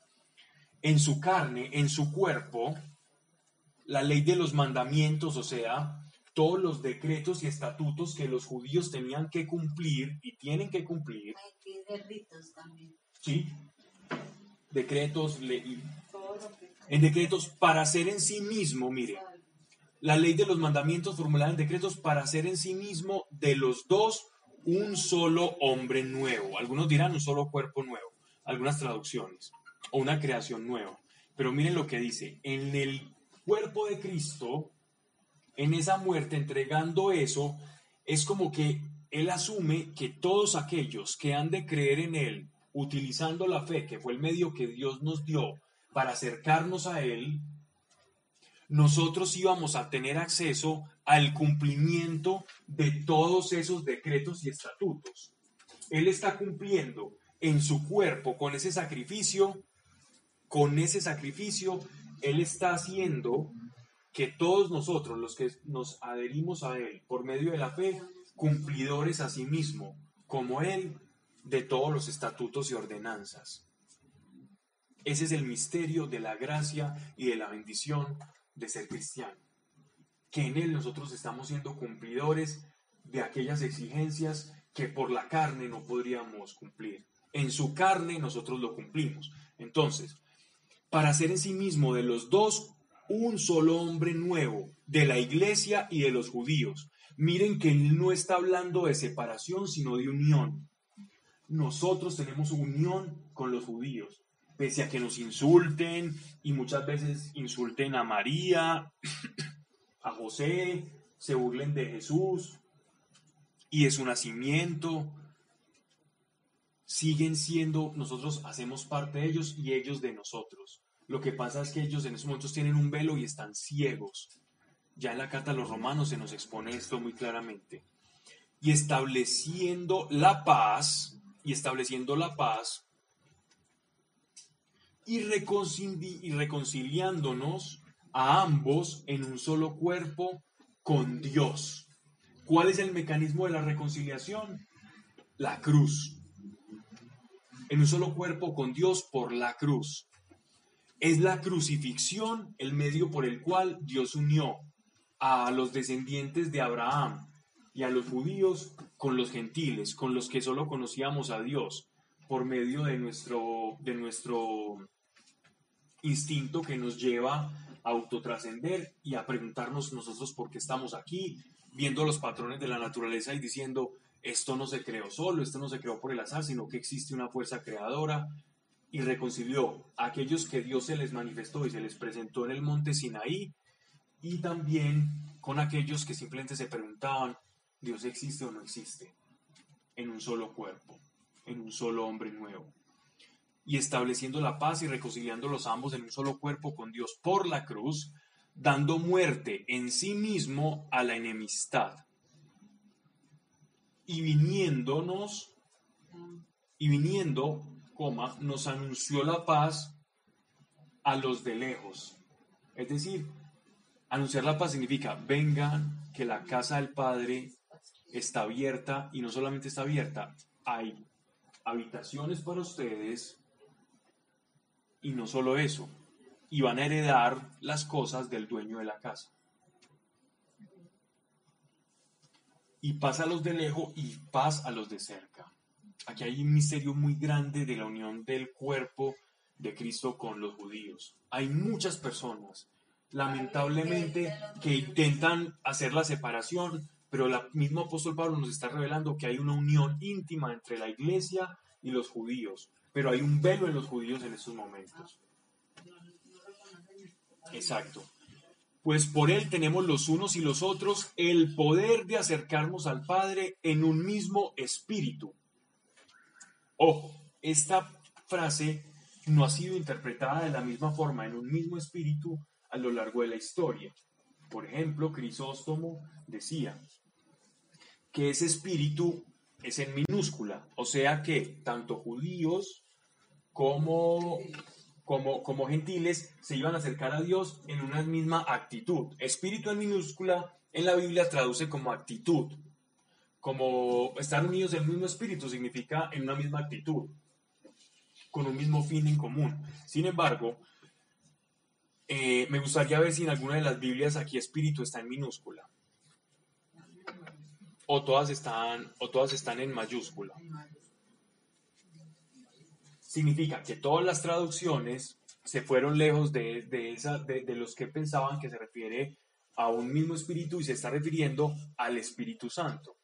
en su carne, en su cuerpo, la ley de los mandamientos, o sea, todos los decretos y estatutos que los judíos tenían que cumplir y tienen que cumplir, Hay que ir de ritos también. ¿sí? Decretos, le- Todo lo que en decretos para hacer en sí mismo, mire, la ley de los mandamientos formulada en decretos para hacer en sí mismo de los dos un solo hombre nuevo. Algunos dirán un solo cuerpo nuevo, algunas traducciones, o una creación nueva. Pero miren lo que dice, en el cuerpo de Cristo, en esa muerte, entregando eso, es como que Él asume que todos aquellos que han de creer en Él, utilizando la fe, que fue el medio que Dios nos dio para acercarnos a Él, nosotros íbamos a tener acceso al cumplimiento de todos esos decretos y estatutos. Él está cumpliendo en su cuerpo con ese sacrificio, con ese sacrificio, Él está haciendo que todos nosotros, los que nos adherimos a Él por medio de la fe, cumplidores a sí mismo, como Él, de todos los estatutos y ordenanzas. Ese es el misterio de la gracia y de la bendición de ser cristiano. Que en Él nosotros estamos siendo cumplidores de aquellas exigencias que por la carne no podríamos cumplir. En su carne nosotros lo cumplimos. Entonces, para ser en sí mismo de los dos un solo hombre nuevo, de la iglesia y de los judíos. Miren que Él no está hablando de separación, sino de unión. Nosotros tenemos unión con los judíos pese a que nos insulten y muchas veces insulten a María, a José, se burlen de Jesús y de su nacimiento, siguen siendo, nosotros hacemos parte de ellos y ellos de nosotros. Lo que pasa es que ellos en esos momentos tienen un velo y están ciegos. Ya en la carta a los romanos se nos expone esto muy claramente. Y estableciendo la paz, y estableciendo la paz, y, reconcili- y reconciliándonos a ambos en un solo cuerpo con Dios. ¿Cuál es el mecanismo de la reconciliación? La cruz. En un solo cuerpo con Dios por la cruz. Es la crucifixión el medio por el cual Dios unió a los descendientes de Abraham y a los judíos con los gentiles, con los que solo conocíamos a Dios por medio de nuestro, de nuestro instinto que nos lleva a autotrascender y a preguntarnos nosotros por qué estamos aquí, viendo los patrones de la naturaleza y diciendo, esto no se creó solo, esto no se creó por el azar, sino que existe una fuerza creadora y reconcilió a aquellos que Dios se les manifestó y se les presentó en el monte Sinaí y también con aquellos que simplemente se preguntaban, ¿Dios existe o no existe? En un solo cuerpo, en un solo hombre nuevo y estableciendo la paz y reconciliando los ambos en un solo cuerpo con Dios por la cruz, dando muerte en sí mismo a la enemistad. Y viniéndonos, y viniendo, coma, nos anunció la paz a los de lejos. Es decir, anunciar la paz significa, vengan, que la casa del Padre está abierta y no solamente está abierta, hay habitaciones para ustedes y no solo eso, y van a heredar las cosas del dueño de la casa. Y paz a los de lejos y paz a los de cerca. Aquí hay un misterio muy grande de la unión del cuerpo de Cristo con los judíos. Hay muchas personas, lamentablemente, que intentan hacer la separación, pero el mismo apóstol Pablo nos está revelando que hay una unión íntima entre la iglesia y los judíos, pero hay un velo en los judíos en estos momentos. Exacto. Pues por él tenemos los unos y los otros el poder de acercarnos al Padre en un mismo espíritu. Ojo, esta frase no ha sido interpretada de la misma forma en un mismo espíritu a lo largo de la historia. Por ejemplo, Crisóstomo decía que ese espíritu es en minúscula, o sea que tanto judíos como, gentiles se iban a acercar a Dios en una misma actitud. Espíritu en minúscula en la Biblia traduce como actitud, como estar unidos en el mismo espíritu significa en una misma actitud con un mismo fin en común. Sin embargo, eh, me gustaría ver si en alguna de las Biblias aquí espíritu está en minúscula. O todas están, o todas están en mayúscula. Significa que todas las traducciones se fueron lejos de, de, esa, de, de los que pensaban que se refiere a un mismo espíritu y se está refiriendo al Espíritu Santo.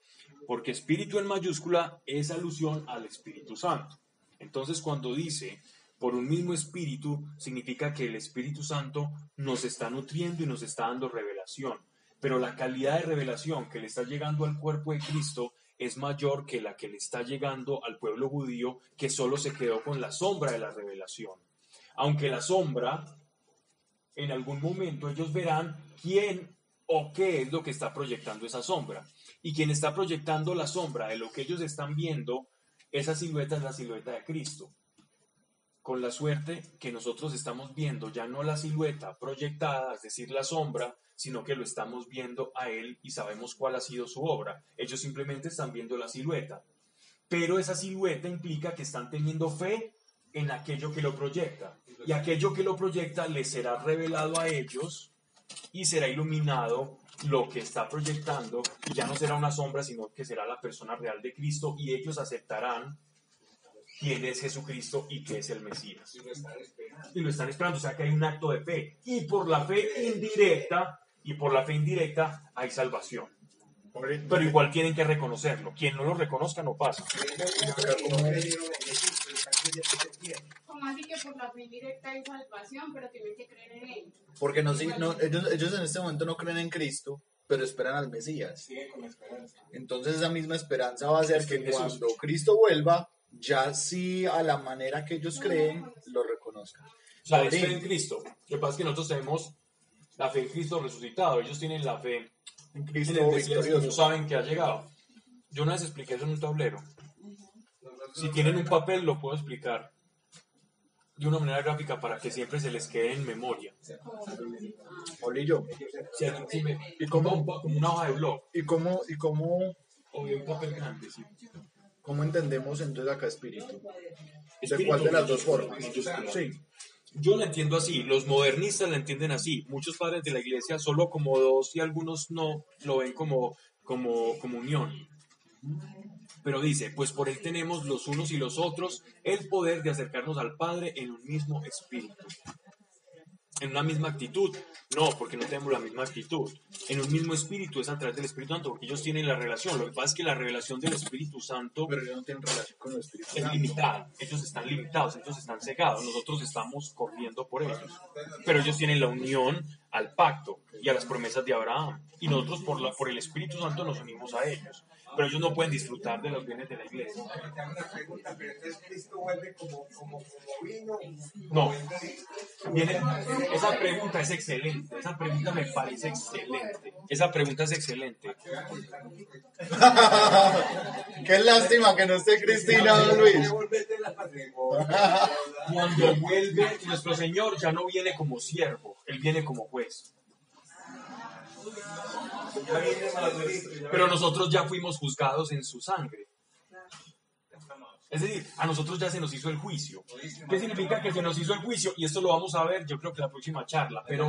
Porque espíritu en mayúscula es alusión al Espíritu Santo. Entonces, cuando dice por un mismo espíritu, significa que el Espíritu Santo nos está nutriendo y nos está dando revelación. Pero la calidad de revelación que le está llegando al cuerpo de Cristo es mayor que la que le está llegando al pueblo judío que solo se quedó con la sombra de la revelación. Aunque la sombra, en algún momento ellos verán quién o qué es lo que está proyectando esa sombra. Y quien está proyectando la sombra de lo que ellos están viendo esa silueta es la silueta de Cristo. Con la suerte que nosotros estamos viendo ya no la silueta proyectada, es decir, la sombra, sino que lo estamos viendo a Él y sabemos cuál ha sido su obra. Ellos simplemente están viendo la silueta. Pero esa silueta implica que están teniendo fe en aquello que lo proyecta. Y aquello que lo proyecta les será revelado a ellos y será iluminado lo que está proyectando y ya no será una sombra, sino que será la persona real de Cristo y ellos aceptarán quién es Jesucristo y qué es el Mesías. Y lo están esperando, o sea que hay un acto de fe. Y por la fe indirecta, y por la fe indirecta hay salvación. Pero igual tienen que reconocerlo. Quien no lo reconozca no pasa. Como así que por la fe indirecta hay salvación, pero tienen que creer en él. Porque no, no- ellos, ellos en este momento no creen en Cristo, pero esperan al Mesías. Entonces esa misma esperanza va a hacer que Jesús. cuando Cristo vuelva, ya sí a la manera que ellos creen, lo reconozcan. O sea, es Padrín. fe en Cristo. Lo que pasa es que nosotros tenemos la fe en Cristo resucitado. Ellos tienen la fe En en Cristo el Mesías que no victorioso. saben que ha llegado. Yo una vez expliqué eso en un tablero. Si tienen un papel, lo puedo explicar de una manera gráfica para que siempre se les quede en memoria. Olillo, Si alguien- si me- y pa- como una hoja de blog ¿y cómo, y cómo, o de un papel grande. sí. Cómo entendemos entonces acá espíritu? ¿De Espíritu cuál de las dos formas? Sí. Yo la entiendo así, los modernistas la entienden así, muchos padres de la iglesia solo como dos y algunos no lo ven como, como, como unión. Pero dice, pues por él tenemos los unos y los otros el poder de acercarnos al Padre en un mismo espíritu. En una misma actitud. No, porque no tenemos la misma actitud. En un mismo espíritu es a través del Espíritu Santo, porque ellos tienen la relación. Lo que pasa es que la revelación del Espíritu Santo Pero ellos no tienen relación con el Espíritu es Santo. limitada. Ellos están limitados, ellos están cegados. Nosotros estamos corriendo por ellos. Pero ellos tienen la unión al pacto y a las promesas de Abraham. Y nosotros por, la, por el Espíritu Santo nos unimos a ellos. Pero ellos no pueden disfrutar de los bienes de la iglesia. No. Viene- esa pregunta es excelente. Esa pregunta me parece excelente. Esa pregunta es excelente. Qué lástima que no esté Cristina, don Luis. Cuando vuelve nuestro Señor ya no viene como siervo, Él viene como juez. Pero nosotros ya fuimos juzgados en su sangre. Es decir, a nosotros ya se nos hizo el juicio. ¿Qué significa que se nos hizo el juicio? Y esto lo vamos a ver, yo creo que la próxima charla. Pero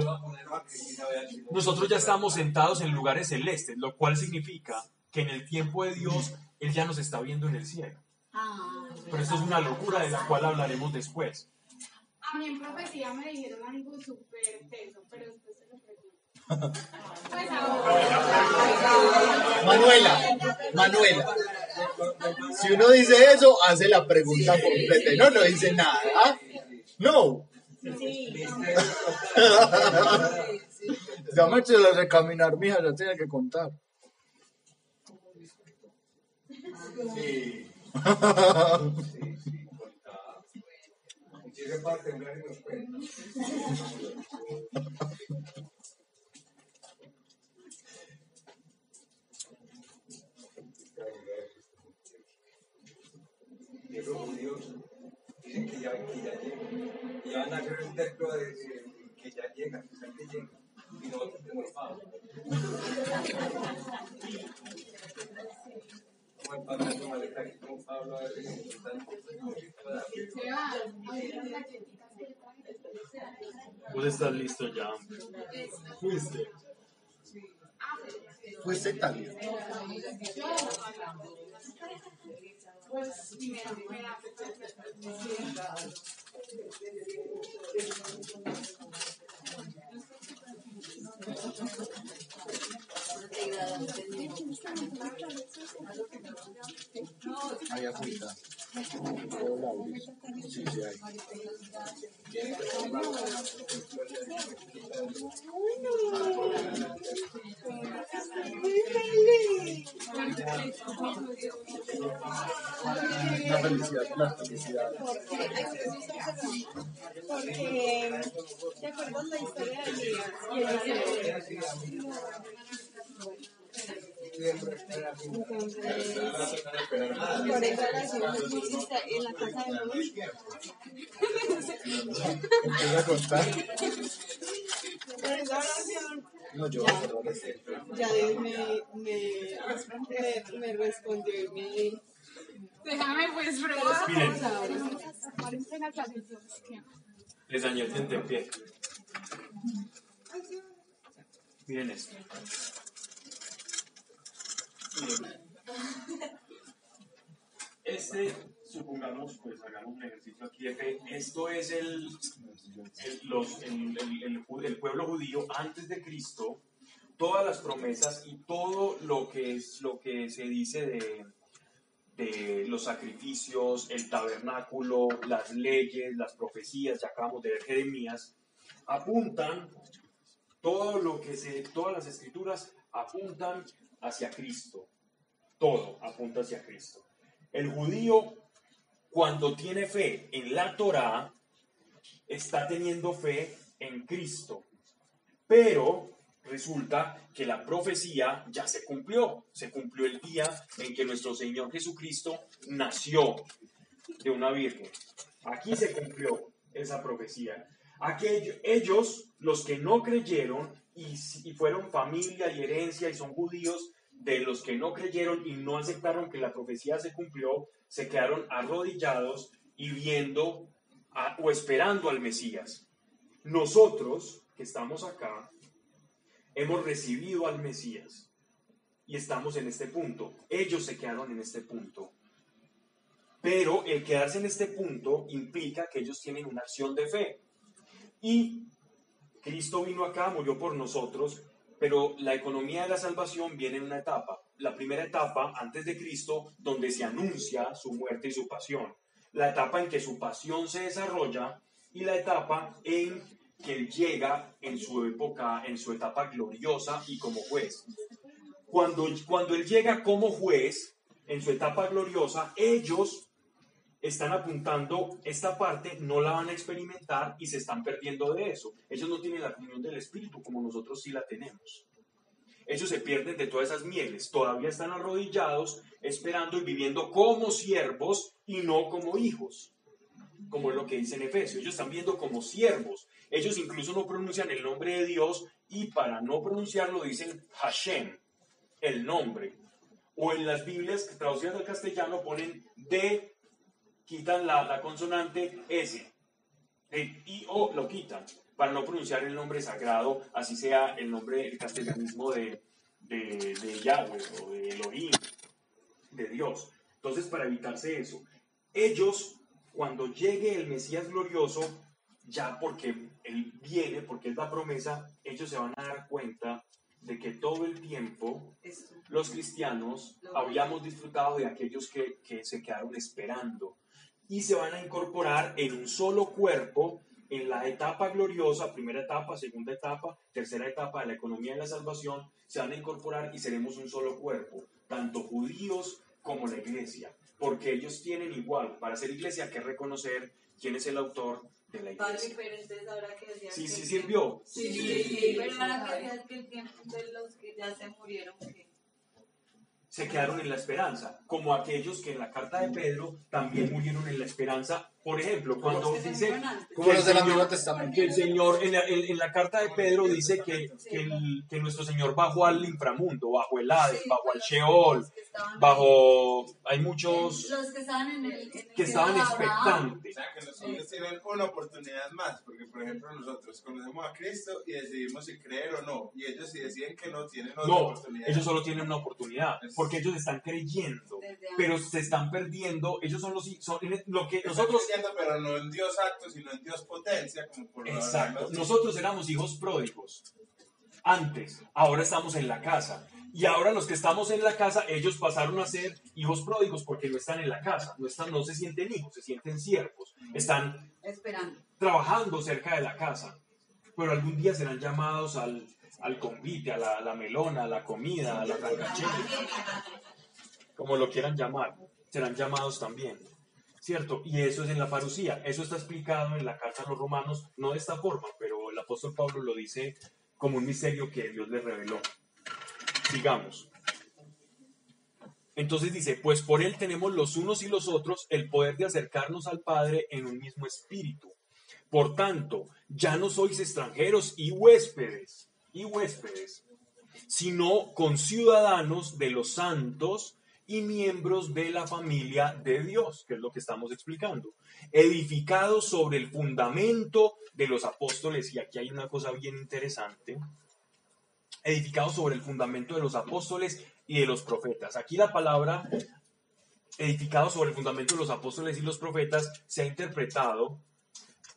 nosotros ya estamos sentados en lugares celestes, lo cual significa que en el tiempo de Dios Él ya nos está viendo en el cielo. Pero esto es una locura de la cual hablaremos después. A mí en profecía me dijeron algo súper teso, pero después Manuela, Manuela. Si uno dice eso, hace la pregunta completa. Y no, no dice nada. ¿ah? No. Ya me hecho de recaminar, mija, ya tiene que contar. Sí. Si se para temblar y nos cuenta. Y esos judíos dicen que ya, que ya llegan. Y van a hacer un templo de, de- que ya llegan, que llegan. Y nosotros tenemos Pablo. Como el Pablo de maleta aquí con Pablo, a están-. Vos estás listo ya. Fuiste. Fuiste Italia. Pues primero, primera. Hay agüita. Sí, sí hay. La felicidad, la felicidad. Porque, ¿te acuerdas la historia de Elías? Eliseo? Por esa oración que pusiste en la casa de Noé. Empieza a contar. Por esa oración, No, yo, Ya. ya Dios me, me, me, me respondió y me Déjame pues la tradición. les dañé el tentempié. Miren esto. Este, supongamos, pues hagamos un ejercicio aquí de fe. Esto es el, el pueblo judío antes de Cristo. Todas las promesas y todo lo que es lo que se dice de, de los sacrificios, el tabernáculo, las leyes, las profecías, ya acabamos de ver Jeremías, apuntan todo lo que se, todas las escrituras apuntan hacia Cristo. Todo apunta hacia Cristo. El judío, cuando tiene fe en la Torá, está teniendo fe en Cristo. Pero resulta que la profecía ya se cumplió. Se cumplió el día en que nuestro Señor Jesucristo nació de una virgen. Aquí se cumplió esa profecía. Aquellos, ellos, los que no creyeron y fueron familia y herencia y son judíos, de los que no creyeron y no aceptaron que la profecía se cumplió, se quedaron arrodillados y viendo o esperando al Mesías. Nosotros, que estamos acá, hemos recibido al Mesías y estamos en este punto. Ellos se quedaron en este punto. Pero el quedarse en este punto implica que ellos tienen una acción de fe. Y Cristo vino acá, murió por nosotros, pero la economía de la salvación viene en una etapa. La primera etapa, antes de Cristo, donde se anuncia su muerte y su pasión. La etapa en que su pasión se desarrolla y la etapa en que él llega en su época, en su etapa gloriosa y como juez. Cuando, cuando él llega como juez, en su etapa gloriosa, ellos están apuntando esta parte, no la van a experimentar y se están perdiendo de eso. Ellos no tienen la comunión del Espíritu como nosotros sí la tenemos. Ellos se pierden de todas esas mieles, todavía están arrodillados, esperando y viviendo como siervos y no como hijos, como es lo que dice en Efesios. Ellos están viendo como siervos. Ellos incluso no pronuncian el nombre de Dios y para no pronunciarlo dicen Hashem, el nombre. O en las Biblias traducidas al castellano ponen de quitan la, la consonante S. El I O lo quitan para no pronunciar el nombre sagrado, así sea el nombre, el castellanismo de, de, de Yahweh o de Elohim, de Dios. Entonces, para evitarse eso, ellos, cuando llegue el Mesías glorioso, ya porque Él viene, porque Él da promesa, ellos se van a dar cuenta de que todo el tiempo los cristianos habíamos disfrutado de aquellos que, que se quedaron esperando y se van a incorporar en un solo cuerpo en la etapa gloriosa, primera etapa, segunda etapa, tercera etapa de la economía de la salvación, se van a incorporar y seremos un solo cuerpo, tanto judíos como la iglesia, porque ellos tienen igual, para ser iglesia, que reconocer quién es el autor de la Padre, iglesia. pero entonces ahora que decías Sí, que sí sirvió. Sí, sí, sí, pero ahora que decías que el tiempo de los que ya se murieron, que se quedaron en la esperanza, como aquellos que en la carta de Pedro también murieron en la esperanza. Por ejemplo, cuando dice. Como que los el del Antiguo Testamento. que el Señor, en la, en- en la carta de Pedro dice que, que, el- que nuestro Señor bajó al inframundo, bajo el Hades, bajo pues el Sheol, bajo... Hay muchos que estaban expectantes. O sea, que los hombres tienen una oportunidad más, porque por ejemplo nosotros conocemos a Cristo y decidimos si creer o no, y ellos si deciden que no, tienen otra No, oportunidad. ellos solo tienen una oportunidad, porque ellos están creyendo, pero se están perdiendo. Ellos son los... Son, lo que Están nosotros... creyendo, pero no en Dios acto, sino en Dios potencia, como por Exacto. Nosotros éramos hijos pródigos antes, ahora estamos en la casa. Y ahora los que estamos en la casa, ellos pasaron a ser hijos pródigos porque no están en la casa, no, están, no se sienten hijos, se sienten siervos, están Esperando. trabajando cerca de la casa, pero algún día serán llamados al, al convite, a la, a la melona, a la comida, a la francachela, como lo quieran llamar, serán llamados también. ¿Cierto? Y eso es en la parucía. Eso está explicado en la carta a los romanos, no de esta forma, pero el apóstol Pablo lo dice como un misterio que Dios le reveló. Sigamos. Entonces dice, pues por él tenemos los unos y los otros el poder de acercarnos al Padre en un mismo espíritu. Por tanto, ya no sois extranjeros y huéspedes, y huéspedes, sino conciudadanos de los santos y miembros de la familia de Dios, que es lo que estamos explicando, edificados sobre el fundamento de los apóstoles, y aquí hay una cosa bien interesante, edificados sobre el fundamento de los apóstoles y de los profetas. Aquí la palabra edificados sobre el fundamento de los apóstoles y los profetas se ha interpretado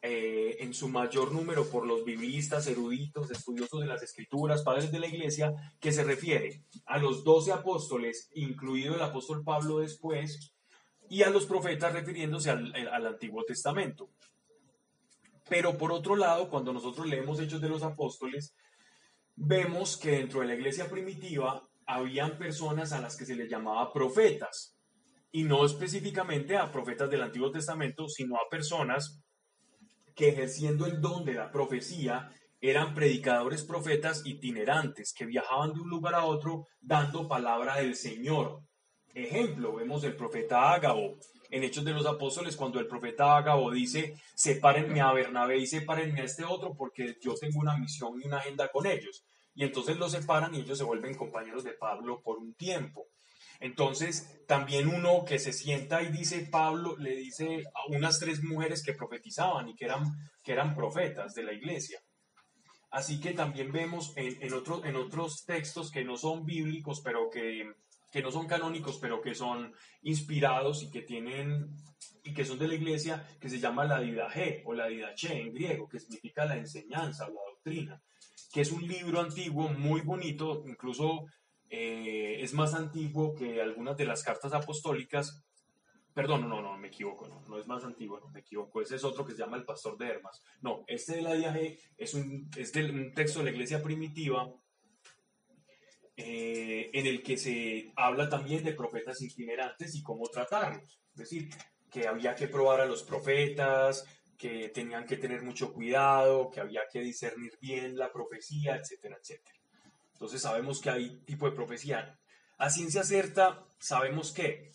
eh, en su mayor número por los biblistas, eruditos, estudiosos de las escrituras, padres de la iglesia, que se refiere a los doce apóstoles, incluido el apóstol Pablo después, y a los profetas refiriéndose al, al Antiguo Testamento. Pero por otro lado, cuando nosotros leemos Hechos de los Apóstoles, vemos que dentro de la iglesia primitiva habían personas a las que se les llamaba profetas, y no específicamente a profetas del Antiguo Testamento, sino a personas que ejerciendo el don de la profecía eran predicadores profetas itinerantes que viajaban de un lugar a otro dando palabra del Señor. Ejemplo, vemos el profeta Ágabo en Hechos de los Apóstoles cuando el profeta Ágabo dice, sepárenme a Bernabé y sepárenme a este otro porque yo tengo una misión y una agenda con ellos. Y entonces los separan y ellos se vuelven compañeros de Pablo por un tiempo. Entonces, también uno que se sienta y dice, Pablo le dice a unas tres mujeres que profetizaban y que eran, que eran profetas de la iglesia. Así que también vemos en, en, otro- en otros textos que no son bíblicos, pero que, que no son canónicos, pero que son inspirados y que tienen y que son de la iglesia, que se llama la didache o la didache en griego, que significa la enseñanza o la doctrina, que es un libro antiguo muy bonito, incluso eh, es más antiguo que algunas de las cartas apostólicas. Perdón, no, no, me equivoco, no, no es más antiguo, no, me equivoco. Ese es otro que se llama el Pastor de Hermas. No, este de la Diaje es un texto de la iglesia primitiva eh, en el que se habla también de profetas itinerantes y cómo tratarlos. Es decir, que había que probar a los profetas, que tenían que tener mucho cuidado, que había que discernir bien la profecía, etcétera, etcétera. Entonces sabemos que hay tipo de profecía. A ciencia cierta sabemos que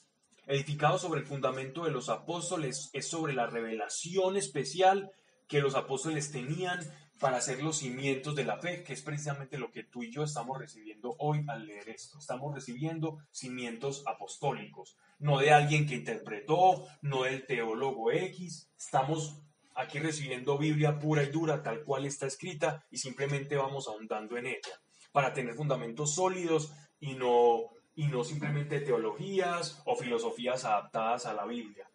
edificado sobre el fundamento de los apóstoles es sobre la revelación especial que los apóstoles tenían para hacer los cimientos de la fe, que es precisamente lo que tú y yo estamos recibiendo hoy al leer esto. Estamos recibiendo cimientos apostólicos, no de alguien que interpretó, no del teólogo X. Estamos aquí recibiendo Biblia pura y dura, tal cual está escrita, y simplemente vamos ahondando en ella, para tener fundamentos sólidos y no, y no simplemente teologías o filosofías adaptadas a la Biblia.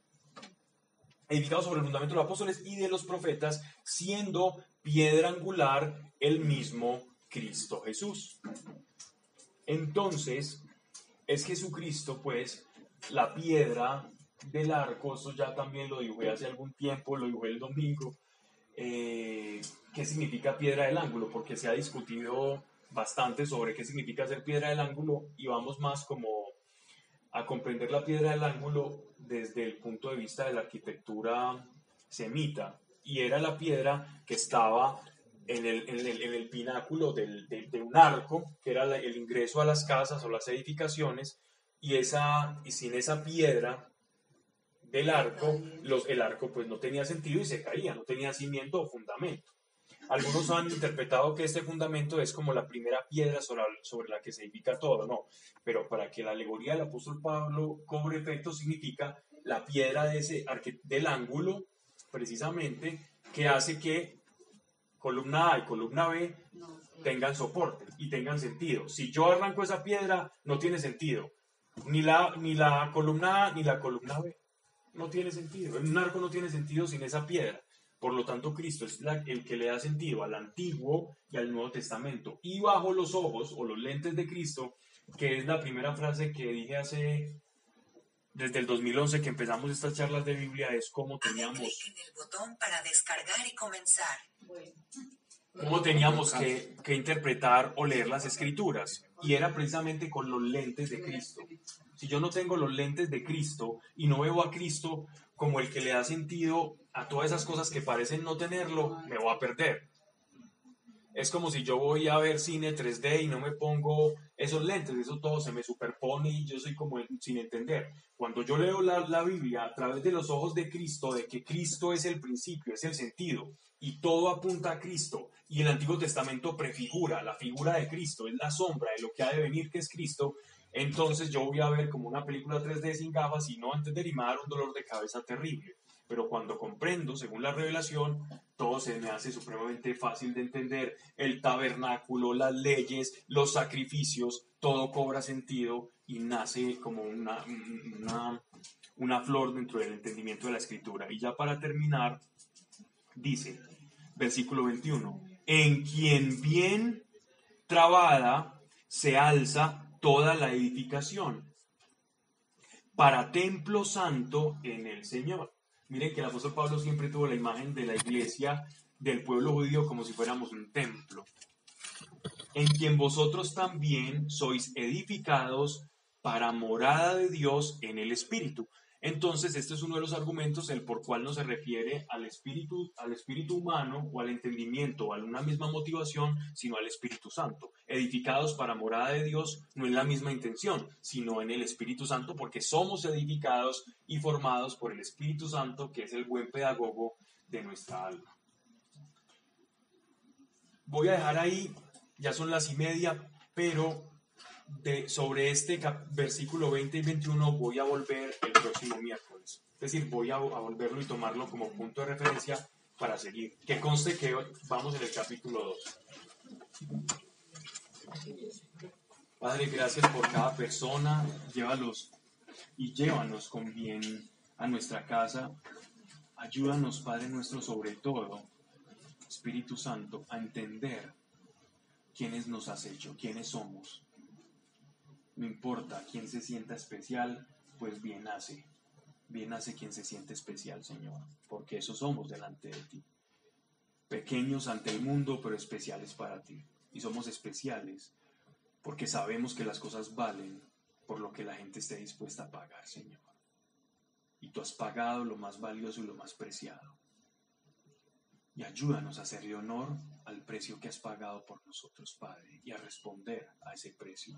edificado sobre el fundamento de los apóstoles y de los profetas, siendo piedra angular el mismo Cristo Jesús. Entonces, es Jesucristo, pues, la piedra del arco, eso ya también lo dibujé hace algún tiempo, lo dibujé el domingo. Eh, ¿Qué significa piedra del ángulo? Porque se ha discutido bastante sobre qué significa ser piedra del ángulo y vamos más como a comprender la piedra del ángulo desde el punto de vista de la arquitectura semita. Y era la piedra que estaba en el, en el, en el pináculo del, de, de, un arco, que era la, el ingreso a las casas o las edificaciones, y, esa, y sin esa piedra del arco, los, el arco pues no tenía sentido y se caía, no tenía cimiento o fundamento. Algunos han interpretado que este fundamento es como la primera piedra sobre, la que se edifica todo, no. Pero para que la alegoría del apóstol Pablo cobre efecto, significa la piedra de ese, del ángulo, precisamente, que hace que columna A y columna B tengan soporte y tengan sentido. Si yo arranco esa piedra, no tiene sentido. Ni la, ni la columna A ni la columna B. No tiene sentido. Un arco no tiene sentido sin esa piedra. Por lo tanto, Cristo es la, el que le da sentido al Antiguo y al Nuevo Testamento. Y bajo los ojos o los lentes de Cristo, que es la primera frase que dije hace desde el 2011 que empezamos estas charlas de Biblia, es cómo teníamos... en el botón para descargar y comenzar. Cómo teníamos que, que interpretar o leer las escrituras. Y era precisamente con los lentes de Cristo. Si yo no tengo los lentes de Cristo y no veo a Cristo como el que le da sentido a todas esas cosas que parecen no tenerlo, me voy a perder. Es como si yo voy a ver cine 3D y no me pongo esos lentes, eso todo se me superpone y yo soy como sin entender. Cuando yo leo la, la, Biblia a través de los ojos de Cristo, de que Cristo es el principio, es el sentido, y todo apunta a Cristo, y el Antiguo Testamento prefigura la figura de Cristo, es la sombra de lo que ha de venir que es Cristo, entonces yo voy a ver como una película 3D sin gafas y no antes de rimar un dolor de cabeza terrible. Pero cuando comprendo, según la revelación, todo se me hace supremamente fácil de entender. El tabernáculo, las leyes, los sacrificios, todo cobra sentido y nace como una, una, una flor dentro del entendimiento de la escritura. Y ya para terminar, dice, versículo 21, en quien bien trabada se alza toda la edificación para templo santo en el Señor. Miren que el apóstol Pablo siempre tuvo la imagen de la iglesia del pueblo judío como si fuéramos un templo, en quien vosotros también sois edificados para morada de Dios en el Espíritu. Entonces, este es uno de los argumentos el por cual no se refiere al espíritu, al espíritu humano o al entendimiento o a una misma motivación, sino al Espíritu Santo. Edificados para morada de Dios no es la misma intención, sino en el Espíritu Santo, porque somos edificados y formados por el Espíritu Santo, que es el buen pedagogo de nuestra alma. Voy a dejar ahí, ya son las y media, pero de, sobre este versículo 20 y 21 voy a volver el próximo miércoles. Es decir, voy a, a, volverlo y tomarlo como punto de referencia para seguir. Que conste que vamos en el capítulo 2. Padre, gracias por cada persona. Llévalos y llévanos con bien a nuestra casa. Ayúdanos, Padre nuestro, sobre todo, Espíritu Santo, a entender quiénes nos has hecho, quiénes somos no importa quién se sienta especial, pues bien hace. Bien hace quien se siente especial, Señor, porque eso somos delante de ti. Pequeños ante el mundo, pero especiales para ti. Y somos especiales porque sabemos que las cosas valen por lo que la gente esté dispuesta a pagar, Señor. Y tú has pagado lo más valioso y lo más preciado. Y ayúdanos a hacerle honor al precio que has pagado por nosotros, Padre, y a responder a ese precio.